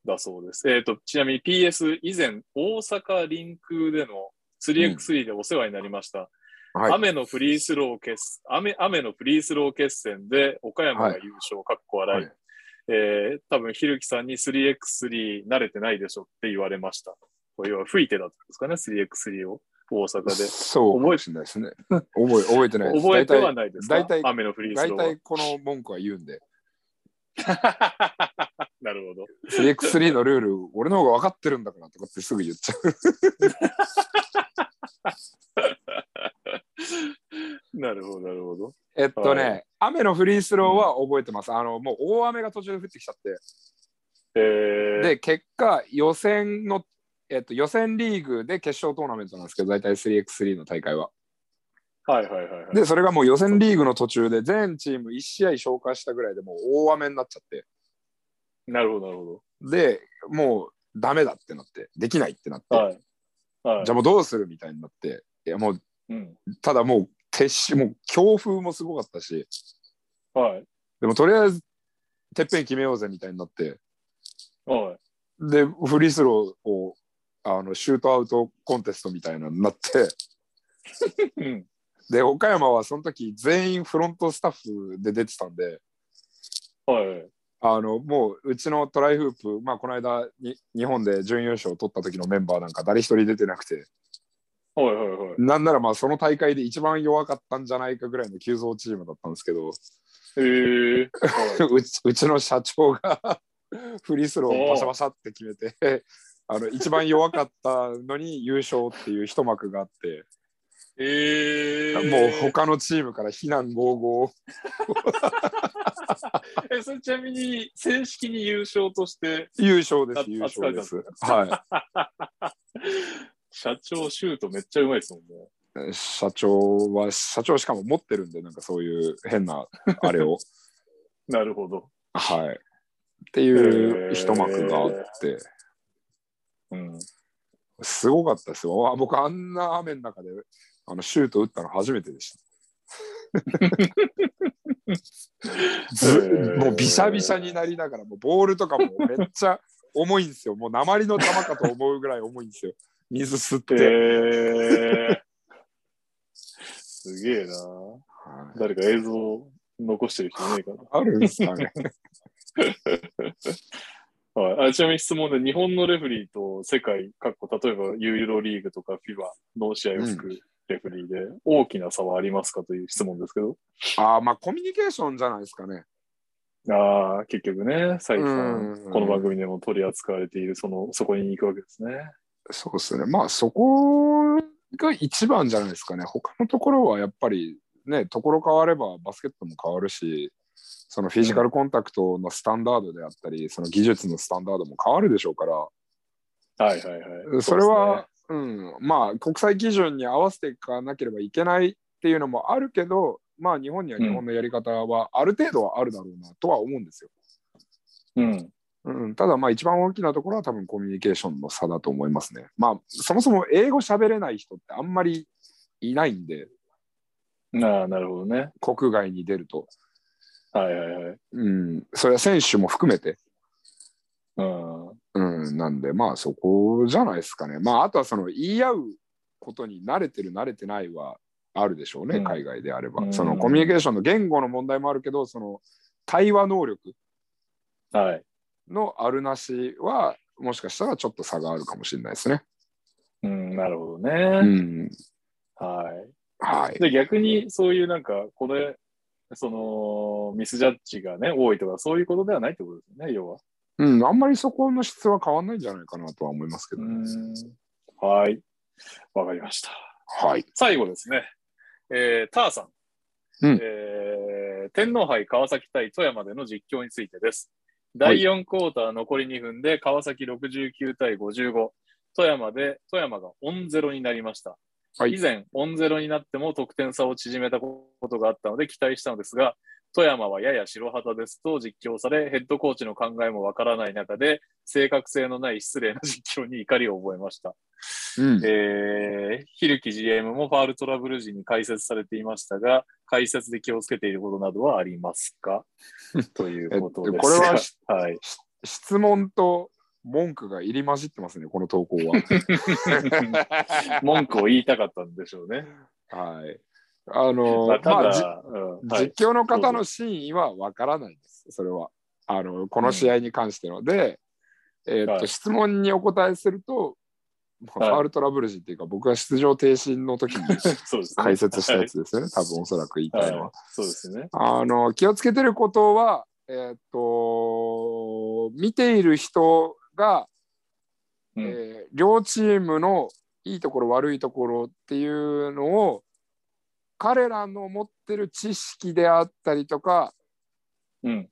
だそうです。えーっと、ちなみに PS 以前、大阪リンクでの 3x3 でお世話になりました。はい。雨のフリースロー決雨雨のフリースロー決戦で岡山が優勝、かっこ笑い。はいえー多分ひるきさんに 3x3 慣れてないでしょって言われました。これは吹いてだったんですかね、3x3 を大阪で。そうかもしれないですね。覚え覚えてないです。覚えてはないですか？大体雨のフリース大ローは。体この文句は言うんで、なるほど。3x3 のルール、俺の方が分かってるんだからとかってすぐ言っちゃう。なるほど、なるほど。えっとね、はい雨のフリースローは覚えてます。あの、もう大雨が途中で降ってきちゃって。えー、で、結果、予選の、えっと、予選リーグで決勝トーナメントなんですけど、大体 3x3 の大会は。はいはいはいはい。で、それがもう予選リーグの途中で全チーム1試合消化したぐらいでもう大雨になっちゃって。なるほど、なるほで、もうダメだってなって、できないってなって、ど。はい。はい。じゃあもうどうするみたいになって、いやもう、うん。ただもう、撤し、もう強風もすごかったし、はい。でもとりあえず、てっぺん決めようぜみたいになって、はい。で、フリースローを、あの、シュートアウトコンテストみたいなのになって、うん。で、岡山はその時全員フロントスタッフで出てたんで、はい。あのもううちのトライフープ、まあ、この間に日本で準優勝を取った時のメンバーなんか誰一人出てなくてはいはいはい。なんならまあその大会で一番弱かったんじゃないかぐらいの急増チームだったんですけどへえはい うちうちの社長が フリースローをバシャバシャって決めてあの一番弱かったのに優勝っていう一幕があって、えー、もう他のチームから非難合々 え、それちなみに正式に優勝として、優勝であす優勝です。扱は 社長シュートめっちゃうまいですもんね。い社長は社長しかも持ってるんでなんかそういう変なあれを。なるほど。はい。っていう一幕があってうん。すごかったですよ。あ僕あんな雨の中であのシュート打ったの初めてでした。ずもうびしゃびしゃになりながらもうボールとかもめっちゃ重いんですよ。もう鉛の玉かと思うぐらい重いんですよ。水吸って、えー、すげえな。はい。誰か映像残してる人いないかな。あるんですかね はい、あちなみに質問で、日本のレフェリーと世界各国、例えばユーロリーグとか FIBA の試合を吹くレフェリーで大きな差はありますかという質問ですけど、ああまあコミュニケーションじゃないですかねああ、結局ね、再三うんこの番組でも取り扱われている、その、そこに行くわけですね。そうですね。まあそこが一番じゃないですかね。他のところはやっぱりね、ところ変わればバスケットも変わるし、そのフィジカルコンタクトのスタンダードであったり、その技術のスタンダードも変わるでしょうから、はいはいはい。それは、うん、まあ国際基準に合わせていかなければいけないっていうのもあるけど、まあ日本には日本のやり方はある程度はあるだろうなとは思うんですよ。そうですね、うん、ただまあ一番大きなところは多分コミュニケーションの差だと思いますね。まあそもそも英語喋れない人ってあんまりいないんで、うん。ああ、なるほどね。国外に出ると。はいはいはい。うん、それは選手も含めて、うん。うん、なんでまあそこじゃないですかね。まああとはその言い合うことに慣れてる慣れてないはあるでしょうね、うん海外であれば。うんそのコミュニケーションの言語の問題もあるけど、その対話能力はい。のあるなしはもしかしたらちょっと差があるかもしれないですね。うん、なるほどうね。ん、はい。はい。で、逆にそういうなんか、これ、その、ミスジャッジがね、多いとか、そういうことではないってことですよね、要は。うん、あんまりそこの質は変わんないんじゃないかなとは思いますけど、ね。ん。はい。わかりました。はい。最後ですね。えー、ターさん。うんえー天皇杯川崎対富山での実況についてです。第4クォーター残り2分で川崎69対55。富山で、富山がオンゼロになりました。はい以前、オンゼロになっても得点差を縮めたことがあったので期待したのですが、富山はやや白旗ですと実況され、ヘッドコーチの考えもわからない中で、正確性のない失礼な実況に怒りを覚えました。うん、えー、ヒルキ GM もファールトラブル時に解説されていましたが、解説で気をつけていることなどはありますか？ということです。えこれはしはい。質問と文句が入り混じってますね、この投稿は。文句を言いたかったんでしょうね。はい。あの、まあ、まあじうんはい、実況の方の真意はわからないです、それは。あのこの試合に関しての。で、えーっとはい質問にお答えすると、まあはいファールトラブル時っていうか、僕が出場停止の時に。解説したやつですよね、多分おそらく言いたいのは。はい、そうですね。あの気をつけてることは、えーっと、見ている人が、うんえー両チームのいいところ悪いところっていうのを彼らの持ってる知識であったりとか、うん。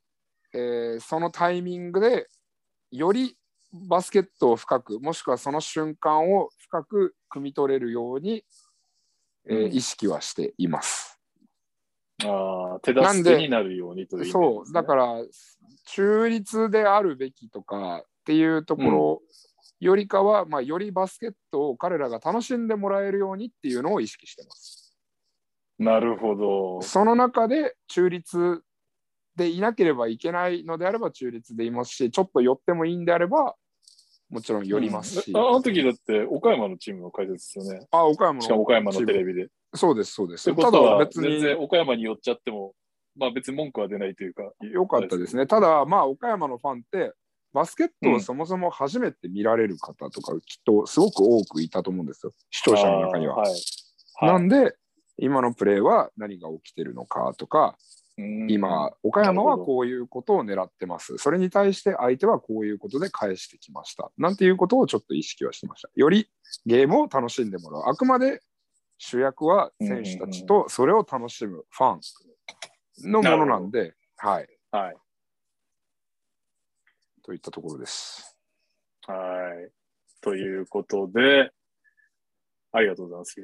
えーそのタイミングでよりバスケットを深くもしくはその瞬間を深く汲み取れるように、えーうん意識はしています。ああ、手助けになるようにというね、そうだから中立であるべきとかっていうところよりかは、まあ、よりバスケットを彼らが楽しんでもらえるようにっていうのを意識してます。なるほど。その中で中立でいなければいけないのであれば中立でいますしちょっと寄ってもいいんであればもちろん寄りますし、うんああの時だって岡山のチームの解説ですよね。あ岡山のしかも岡山のテレビで。そうですそうですただ別に全然岡山に寄っちゃってもまあ別に文句は出ないというか、よかったですね。ただ、まあ、岡山のファンって、バスケットをそもそも初めて見られる方とか、きっとすごく多くいたと思うんですよ、視聴者の中には。はい。なんで、今のプレーは何が起きてるのかとか、うん今、岡山はこういうことを狙ってます。それに対して相手はこういうことで返してきました。なんていうことをちょっと意識はしてました。よりゲームを楽しんでもらう。あくまで主役は選手たちとそれを楽しむファンのものなんで、はい。はい。といったところです。はい。ということで、ありがとうございます。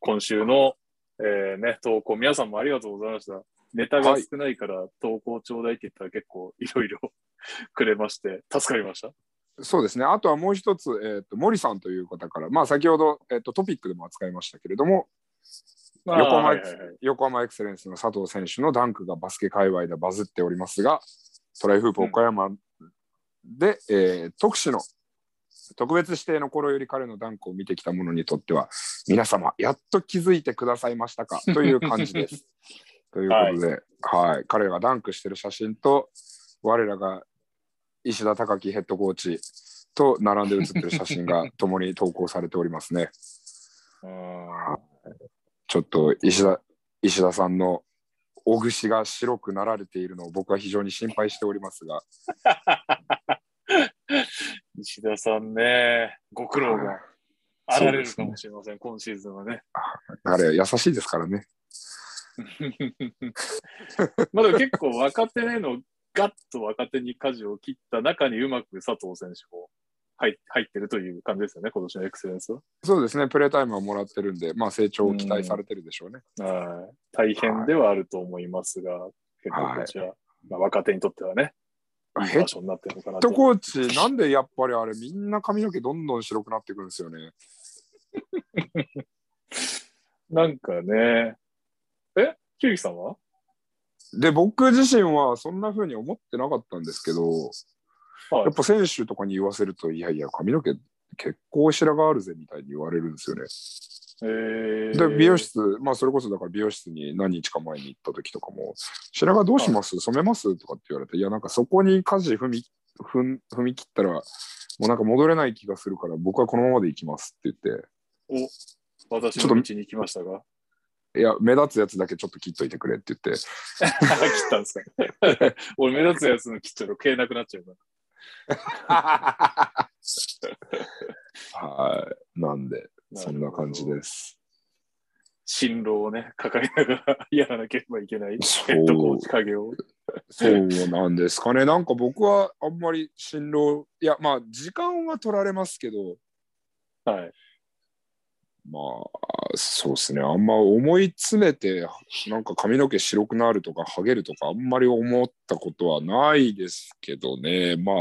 今週の、えーね、投稿、皆さんもありがとうございました。ネタが少ないから投稿ちょうだいって言ったら結構いろいろ くれまして、助かりました。そうですね。あとはもう一つ、えっ、と、森さんという方から、まあ先ほど、えっ、と、トピックでも扱いましたけれども、まあ横浜はいはいはい横浜エクセレンスの佐藤選手のダンクがバスケ界隈でバズっておりますが、トライフープ岡山で、えー特殊の特別指定の頃より彼のダンクを見てきた者にとっては、皆様、やっと気づいてくださいましたか？という感じです。ということで、はい、彼がダンクしてる写真と、我らが石田隆樹ヘッドコーチと並んで写ってる写真が共に投稿されておりますね。うんちょっと石田石田さんのお串が白くなられているのを僕は非常に心配しておりますが、石田さんね、ご苦労があられるかもしれません、今シーズンはね。彼優しいですからね。まあでも結構若手へのガッと若手に舵を切った中にうまく佐藤選手も入入ってるという感じですよね、今年のエクセレンスは。そうですね、プレータイムはもらってるんで、まあ成長を期待されてるでしょうね。はい大変ではあると思いますが、結構こちら、まあ、若手にとってはね、いいヘッ場所になってるのかなと。ドコーチ、なんでやっぱりあれ、みんな髪の毛どんどん白くなってくるんですよね？なんかね、え？キュウキさんは？で、僕自身はそんな風に思ってなかったんですけど、はい。やっぱ選手とかに言わせると、いやいや、髪の毛結構白髪あるぜみたいに言われるんですよね。えー、で、美容室、まあそれこそだから美容室に何日か前に行った時とかも、白髪どうします？染めます？とかって言われて、いや、なんかそこに舵踏み踏ん踏み切ったら、もうなんか戻れない気がするから、僕はこのままで行きますって言って、お私の道に来ましたが。いや、目立つやつだけちょっと切っといてくれって言って、切ったんですか？俺目立つやつの切っちゃうと消えなくなっちゃうから。はい。なんで、そんな感じです。進路をね、抱えながらやらなければいけないヘッドコーチ影を。そうなんですかね。なんか僕はあんまり進路、いや、まあ、時間は取られますけど、はい。まあ、そうですね。あんま思い詰めて、なんか髪の毛白くなるとか、ハゲるとか、あんまり思ったことはないですけどね。まあ、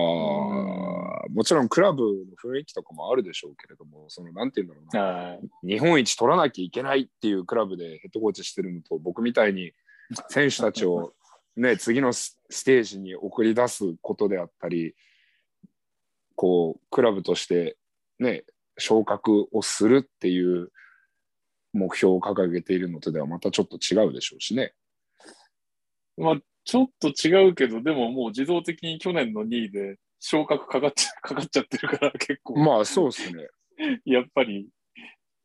もちろんクラブの雰囲気とかもあるでしょうけれども、その、なんていうんだろうな。はい。日本一取らなきゃいけないっていうクラブでヘッドコーチしてるのと、僕みたいに選手たちを、ね、次のスステージに送り出すことであったり、こう、クラブとして、ね、昇格をするっていう目標を掲げているのとではまたちょっと違うでしょうしね。まあ、ちょっと違うけど、でももう自動的に去年の2位で昇格かかっちゃ かかっちゃってるから、結構、まあそうですね。やっぱり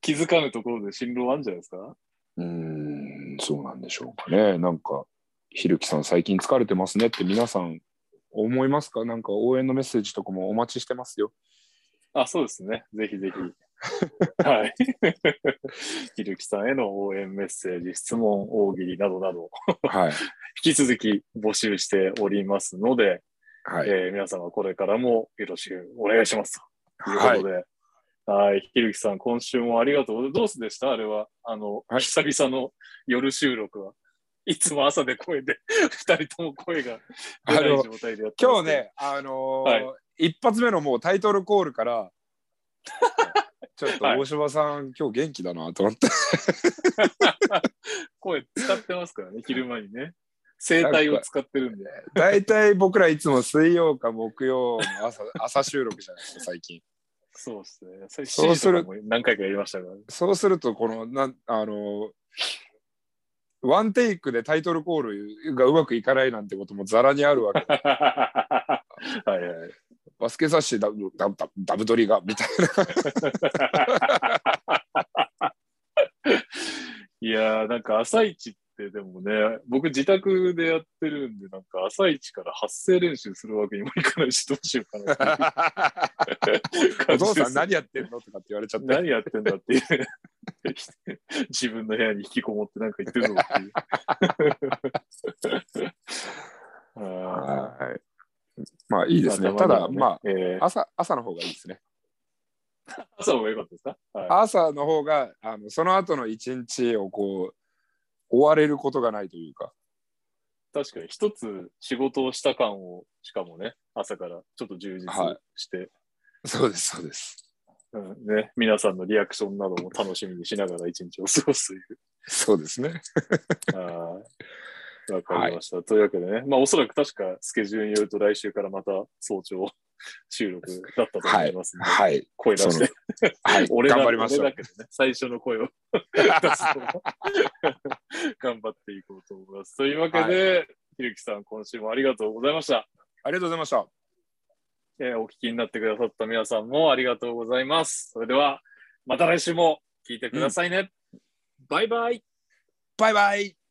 気づかぬところで進路あるんじゃないですか？うーん、そうなんでしょうかね。なんか、ひるきさん最近疲れてますねって皆さん思いますか？なんか応援のメッセージとかもお待ちしてますよ。あ、そうですね。ぜひぜひ。はい。ひるきさんへの応援メッセージ、質問、大喜利などなど、はい。引き続き募集しておりますので、はい。えー皆様これからもよろしくお願いしますというはいことで、はい、ひるきさん、今週もありがとう。どうでした？あれは、あの、はい久々の夜収録は。いつも朝で声で、二人とも声が出ない状態でやって今日。ね、あのーはい一発目のもうタイトルコールから、ちょっとはい大島さん、今日元気だなと思って。声使ってますからね、昼間にね。声帯を使ってるんで。大体僕らいつも水曜か木曜の朝 朝収録じゃないですか、最近。そうですね。そうする7時とかも何回かやりましたから、ね。そうすると、この、なんあのーワンテイクでタイトルコールがうまくいかないなんてこともざらにあるわけ。はいはい。バスケ雑誌ダブダブダブドリがみたいな。いやー、なんか朝一ってでもね、僕自宅でやってるんで、なんか朝一から発声練習するわけにもいかないし、どうしようかな お父さん何やってんのとかって言われちゃって。何やってんだっていう。自分の部屋に引きこもってなんか言ってるぞっていう。あはい。まあいいーですね。ただ、まあ、えー朝朝の方がいいですね。朝の方が良かったですか、はい、朝の方があのその後の一日をこう追われることがないというか。確かに一つ仕事をした感を、しかもね、朝からちょっと充実はいして、そうです、そうです。うんね、皆さんのリアクションなども楽しみにしながら一日を過ごすという。そうですね。はいわかりました。というわけでね、まあおそらく確かスケジュールによると来週からまた早朝収録だったと思いますので、はい。声出して、はい。俺だ頑張りましょう。俺だけどね、最初の声を 頑張っていこうと思います。というわけで、ひるきさん、今週もありがとうございました。ありがとうございました。えーお聞きになってくださった皆さんもありがとうございます。それでは、また来週も聞いてくださいね。バイバイ。バイバイ